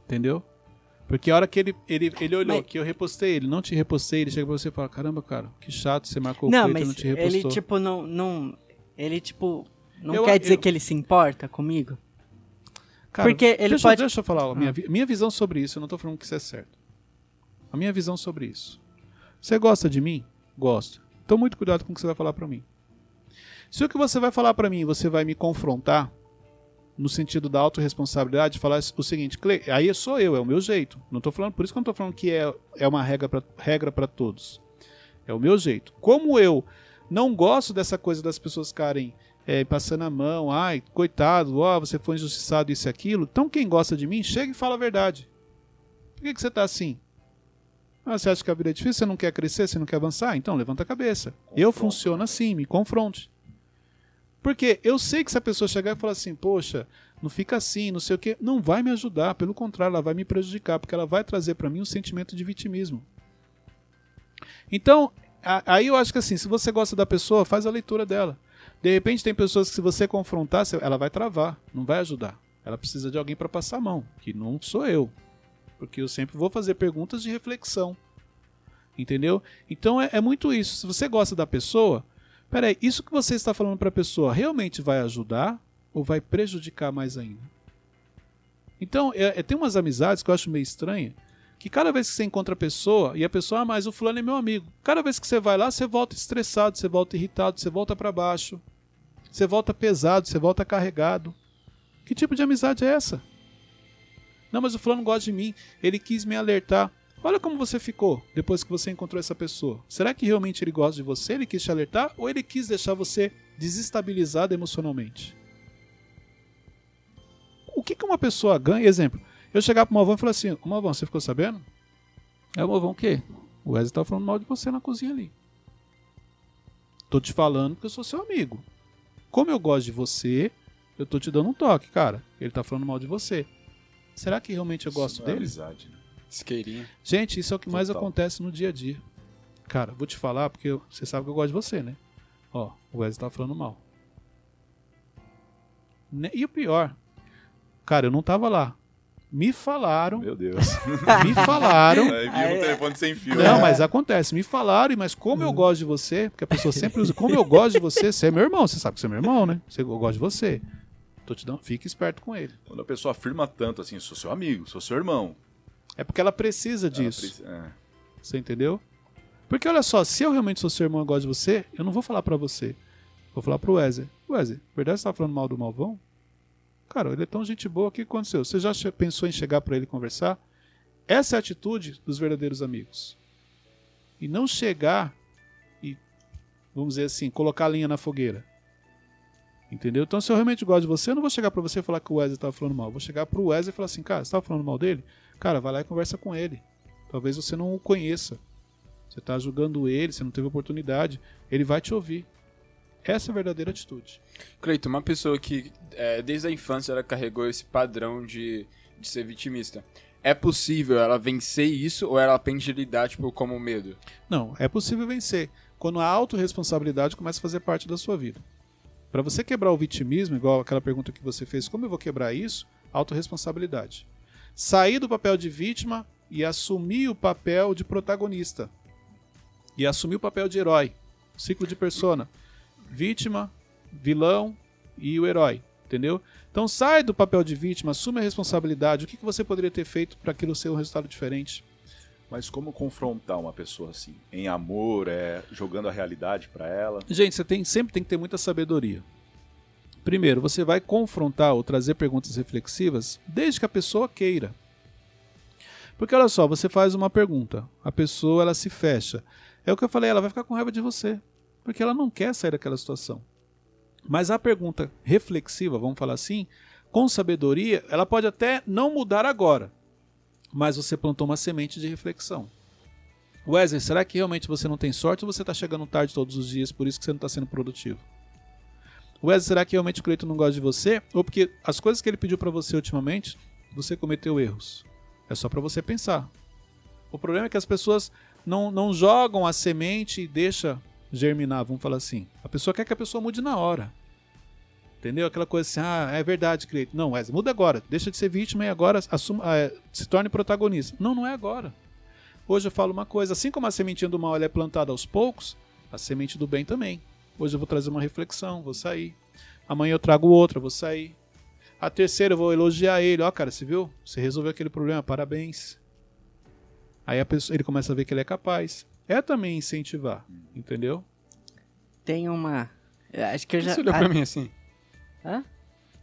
Entendeu? Porque a hora que ele, ele, ele olhou mas... que eu repostei, ele não te repostei, ele chega pra você e fala, caramba, cara, que chato, você marcou não, o e não te repostou. Ele, tipo, não. não ele, tipo, não eu, quer dizer eu... que ele se importa comigo? Cara, Porque ele deixa, pode. Deixa eu falar, minha, ah. minha visão sobre isso, eu não tô falando que isso é certo. A minha visão sobre isso. Você gosta de mim? Gosto. Então, muito cuidado com o que você vai falar para mim. Se o que você vai falar para mim, você vai me confrontar, no sentido da autorresponsabilidade, falar o seguinte, Clay, aí sou eu, é o meu jeito. Não tô falando, por isso que eu não tô falando que é, é uma regra para regra para todos. É o meu jeito. Como eu não gosto dessa coisa das pessoas ficarem é, passando a mão, ai, coitado, ó, você foi injustiçado, isso e aquilo. Então quem gosta de mim, chega e fala a verdade. Por que, que você está assim? Ah, você acha que a vida é difícil? Você não quer crescer? Você não quer avançar? Então levanta a cabeça. Eu funciono assim, me confronte. Porque eu sei que se a pessoa chegar e falar assim, poxa, não fica assim, não sei o quê, não vai me ajudar, pelo contrário, ela vai me prejudicar, porque ela vai trazer para mim um sentimento de vitimismo. Então, aí eu acho que assim, se você gosta da pessoa, faz a leitura dela. De repente tem pessoas que se você confrontar, ela vai travar, não vai ajudar. Ela precisa de alguém para passar a mão, que não sou eu. Porque eu sempre vou fazer perguntas de reflexão. Entendeu? Então é, é muito isso. Se você gosta da pessoa, Peraí, isso que você está falando para a pessoa realmente vai ajudar ou vai prejudicar mais ainda? Então, é, é, tem umas amizades que eu acho meio estranha, que cada vez que você encontra a pessoa, e a pessoa, ah, mas o fulano é meu amigo. Cada vez que você vai lá, você volta estressado, você volta irritado, você volta para baixo, você volta pesado, você volta carregado. Que tipo de amizade é essa? Não, mas o fulano gosta de mim, ele quis me alertar. Olha como você ficou depois que você encontrou essa pessoa. Será que realmente ele gosta de você? Ele quis te alertar? Ou ele quis deixar você desestabilizado emocionalmente? O que, que uma pessoa ganha? Exemplo, eu chegar pro Malvão e falar assim: Malvão, você ficou sabendo? É o Malvão o quê? O Wesley tá falando mal de você na cozinha ali. Tô te falando porque eu sou seu amigo. Como eu gosto de você, eu tô te dando um toque, cara. Ele tá falando mal de você. Será que realmente eu gosto Isso dele? É amizade, né? Isqueirinho. Gente, isso é o que mais acontece no dia a dia. Cara, vou te falar porque eu, você sabe que eu gosto de você, né? Ó, o Wesley tá falando mal. E o pior, cara, eu não tava lá. Me falaram. Meu Deus. <laughs> Me falaram. Aí viu no telefone sem fio. Não, né? mas acontece. Me falaram, mas como eu gosto de você, porque a pessoa sempre usa, como eu gosto de você, você é meu irmão, você sabe que você é meu irmão, né? Você, eu gosto de você. Tô te dando, fique esperto com ele. Quando a pessoa afirma tanto assim, sou seu amigo, sou seu irmão, É porque ela precisa Ela disso. preci- é. Você entendeu? Porque olha só, se eu realmente sou seu irmão e gosto de você, eu não vou falar pra você. Vou falar pro Wesley. Wesley, verdade você tá falando mal do Malvão? Cara, ele é tão gente boa, o que aconteceu? Você já pensou em chegar pra ele conversar? Essa é a atitude dos verdadeiros amigos. E não chegar e, vamos dizer assim, colocar a linha na fogueira. Entendeu? Então, se eu realmente gosto de você, eu não vou chegar pra você e falar que o Wesley tava falando mal. Eu vou chegar pro Wesley e falar assim, cara, você tava falando mal dele? Cara, vai lá e conversa com ele. Talvez você não o conheça. Você está julgando ele, você não teve oportunidade. Ele vai te ouvir. Essa é a verdadeira atitude. Cleiton, uma pessoa que é, desde a infância ela carregou esse padrão de, de ser vitimista. É possível ela vencer isso ou ela aprende a lidar tipo, como medo? Não, é possível vencer quando a autorresponsabilidade começa a fazer parte da sua vida. Para você quebrar o vitimismo, igual aquela pergunta que você fez, como eu vou quebrar isso? Autorresponsabilidade. Sair do papel de vítima e assumir o papel de protagonista. E assumir o papel de herói. Ciclo de persona. Vítima, vilão e o herói. Entendeu? Então sai do papel de vítima, assume a responsabilidade. O que que você poderia ter feito para aquilo ser um resultado diferente? Mas como confrontar uma pessoa assim? Em amor, é jogando a realidade pra ela? Gente, você tem, sempre tem que ter muita sabedoria. Primeiro, você vai confrontar ou trazer perguntas reflexivas desde que a pessoa queira. Porque olha só, você faz uma pergunta, a pessoa ela se fecha. É o que eu falei, ela vai ficar com raiva de você, porque ela não quer sair daquela situação. Mas a pergunta reflexiva, vamos falar assim, com sabedoria, ela pode até não mudar agora, mas você plantou uma semente de reflexão. Wesley, será que realmente você não tem sorte ou você está chegando tarde todos os dias, por isso que você não está sendo produtivo? Wesley, será que realmente o Cleiton não gosta de você? Ou porque as coisas que ele pediu para você ultimamente, você cometeu erros? É só para você pensar. O problema é que as pessoas não, não jogam a semente e deixa germinar, vamos falar assim. A pessoa quer que a pessoa mude na hora. Entendeu? Aquela coisa assim, ah, é verdade, Cleiton. Não, Wesley, muda agora. Deixa de ser vítima e agora assuma, ah, se torne protagonista. Não, não é agora. Hoje eu falo uma coisa, assim como a sementinha do mal ela é plantada aos poucos, a semente do bem também. Hoje eu vou trazer uma reflexão, vou sair. Amanhã eu trago outra, vou sair. A terceira eu vou elogiar ele. Ó, cara, você viu? Você resolveu aquele problema, parabéns. Aí a pessoa, ele começa a ver que ele é capaz. É também incentivar, entendeu? Tem uma. Acho que eu já. Você olhou pra mim assim? Hã?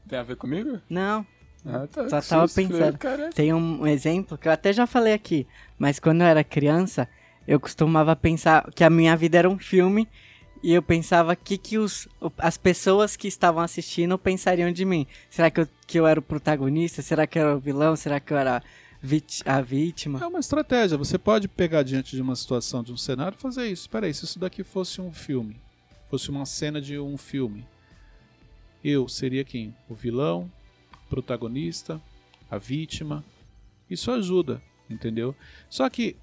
Tem a ver comigo? Não, Ah, tá. Só tava pensando. Cara, tem um exemplo que eu até já falei aqui, mas quando eu era criança, eu costumava pensar que a minha vida era um filme e eu pensava que que os, as pessoas que estavam assistindo pensariam de mim. Será que eu, que eu era o protagonista? Será que eu era o vilão? Será que eu era a vítima? É uma estratégia. Você pode pegar diante de uma situação, de um cenário e fazer isso. Peraí, se isso daqui fosse um filme, fosse uma cena de um filme, eu seria quem? O vilão, protagonista, a vítima. Isso ajuda, entendeu? Só que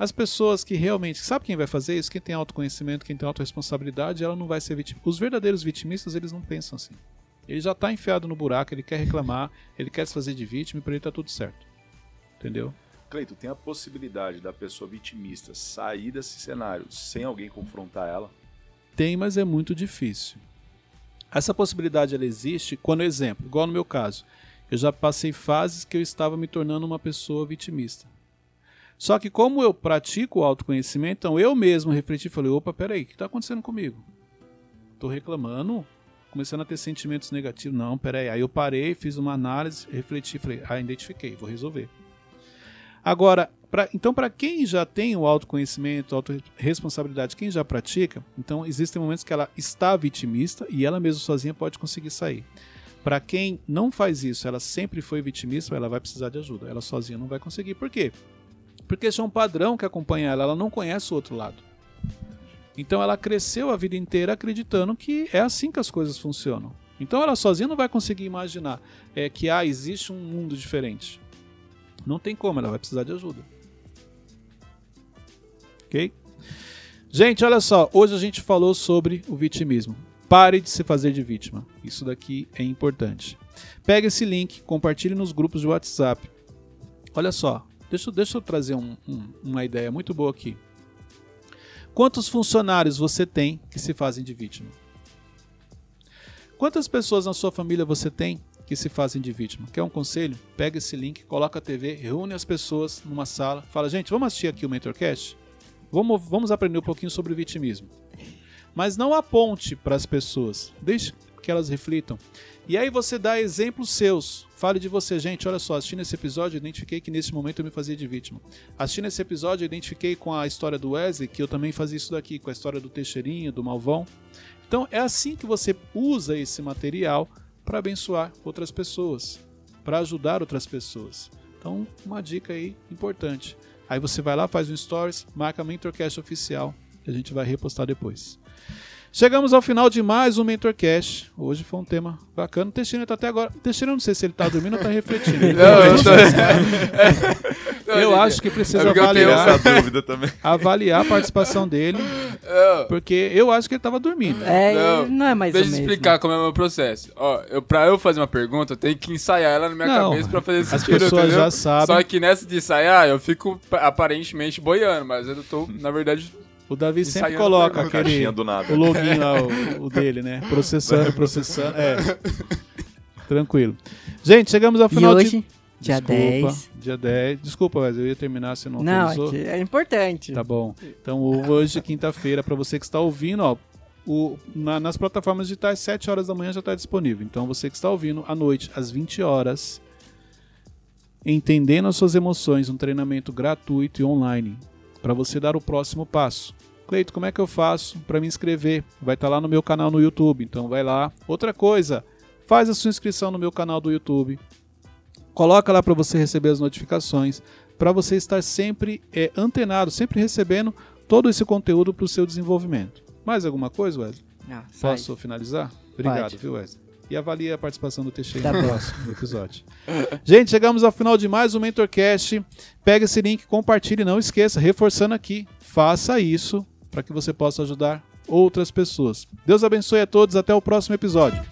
as pessoas que realmente. Sabe quem vai fazer isso? Quem tem autoconhecimento, quem tem autorresponsabilidade, ela não vai ser vítima. Os verdadeiros vitimistas, eles não pensam assim. Ele já está enfiado no buraco, ele quer reclamar, ele quer se fazer de vítima e para ele tá tudo certo. Entendeu? Cleito, tem a possibilidade da pessoa vitimista sair desse cenário sem alguém confrontar ela? Tem, mas é muito difícil. Essa possibilidade ela existe quando, exemplo, igual no meu caso, eu já passei fases que eu estava me tornando uma pessoa vitimista. Só que como eu pratico o autoconhecimento, então eu mesmo refleti e falei, opa, peraí, o que está acontecendo comigo? Tô reclamando, começando a ter sentimentos negativos. Não, peraí. Aí eu parei, fiz uma análise, refleti, falei, ah, identifiquei, vou resolver. Agora, pra, então para quem já tem o autoconhecimento, autorresponsabilidade, quem já pratica, então existem momentos que ela está vitimista e ela mesma sozinha pode conseguir sair. Para quem não faz isso, ela sempre foi vitimista, ela vai precisar de ajuda. Ela sozinha não vai conseguir. Por quê? Porque isso é um padrão que acompanha ela, ela não conhece o outro lado. Então ela cresceu a vida inteira acreditando que é assim que as coisas funcionam. Então ela sozinha não vai conseguir imaginar é, que ah, existe um mundo diferente. Não tem como, ela vai precisar de ajuda. Ok? Gente, olha só, hoje a gente falou sobre o vitimismo. Pare de se fazer de vítima. Isso daqui é importante. Pega esse link, compartilhe nos grupos de WhatsApp. Olha só, deixa, deixa eu trazer um- um- uma ideia muito boa aqui. Quantos funcionários você tem que se fazem de vítima? Quantas pessoas na sua família você tem que se fazem de vítima. Quer um conselho? Pega esse link, coloca a TV, reúne as pessoas numa sala, fala, gente, vamos assistir aqui o Mentorcast? Vamos, vamos aprender um pouquinho sobre vitimismo. Mas não aponte para as pessoas, deixe que elas reflitam. E aí você dá exemplos seus. Fale de você, gente. Olha só, assistindo esse episódio, eu identifiquei que nesse momento eu me fazia de vítima. Assistindo esse episódio, eu identifiquei com a história do Wesley que eu também fazia isso daqui, com a história do Teixeirinho, do Malvão. Então é assim que você usa esse material para abençoar outras pessoas, para ajudar outras pessoas. Então, uma dica aí importante. Aí você vai lá, faz um stories, marca Mentorcast oficial, que a gente vai repostar depois. Chegamos ao final de mais um Mentorcast. Hoje foi um tema bacana. O Teixeira tá até agora. O Teixeira, não sei se ele tá dormindo ou tá refletindo. Ele <laughs> Não, eu tô- <laughs> eu acho que precisa É porque eu tenho avaliar, Essa dúvida também. avaliar a participação dele, Não, porque eu acho que ele tava dormindo. É, Não, não, é mais Deixa eu explicar como é o meu processo. Ó, eu, pra eu fazer uma pergunta, eu tenho que ensaiar ela na minha Não, cabeça pra fazer As sentido, pessoas entendeu? já sabem. Só que nessa de ensaiar, eu fico pa- aparentemente boiando, mas eu tô, na verdade, O Davi sempre coloca aquele. Caixinha do nada. O login lá, o, o dele, né? Processando, processando. É. <laughs> Tranquilo. Gente, chegamos ao E final hoje, de. Dia Desculpa, 10. Dia 10. Desculpa, mas eu ia terminar se não Não, autorizou. é, que é importante. Tá bom. Então, hoje, quinta-feira, para você que está ouvindo, ó, o, na- nas plataformas digitais, 7 horas da manhã já está disponível. Então, você que está ouvindo à noite, às 20 horas, entendendo as suas emoções, um treinamento gratuito e online, para você dar o próximo passo. Cleito, como é que eu faço para me inscrever? Vai estar lá no meu canal no YouTube, então vai lá. Outra coisa, faz a sua inscrição no meu canal do YouTube. Coloca lá para você receber as notificações, para você estar sempre é, antenado, sempre recebendo todo esse conteúdo para o seu desenvolvimento. Mais alguma coisa, Wesley? Não, sai. Posso finalizar? Obrigado, Pode. viu, Wesley? E avalie a participação do Teixeira Tá no próximo episódio. <laughs> Gente, chegamos ao final de mais um Mentorcast. Pega esse link, compartilhe, não esqueça, reforçando aqui, faça isso para que você possa ajudar outras pessoas. Deus abençoe a todos, até o próximo episódio.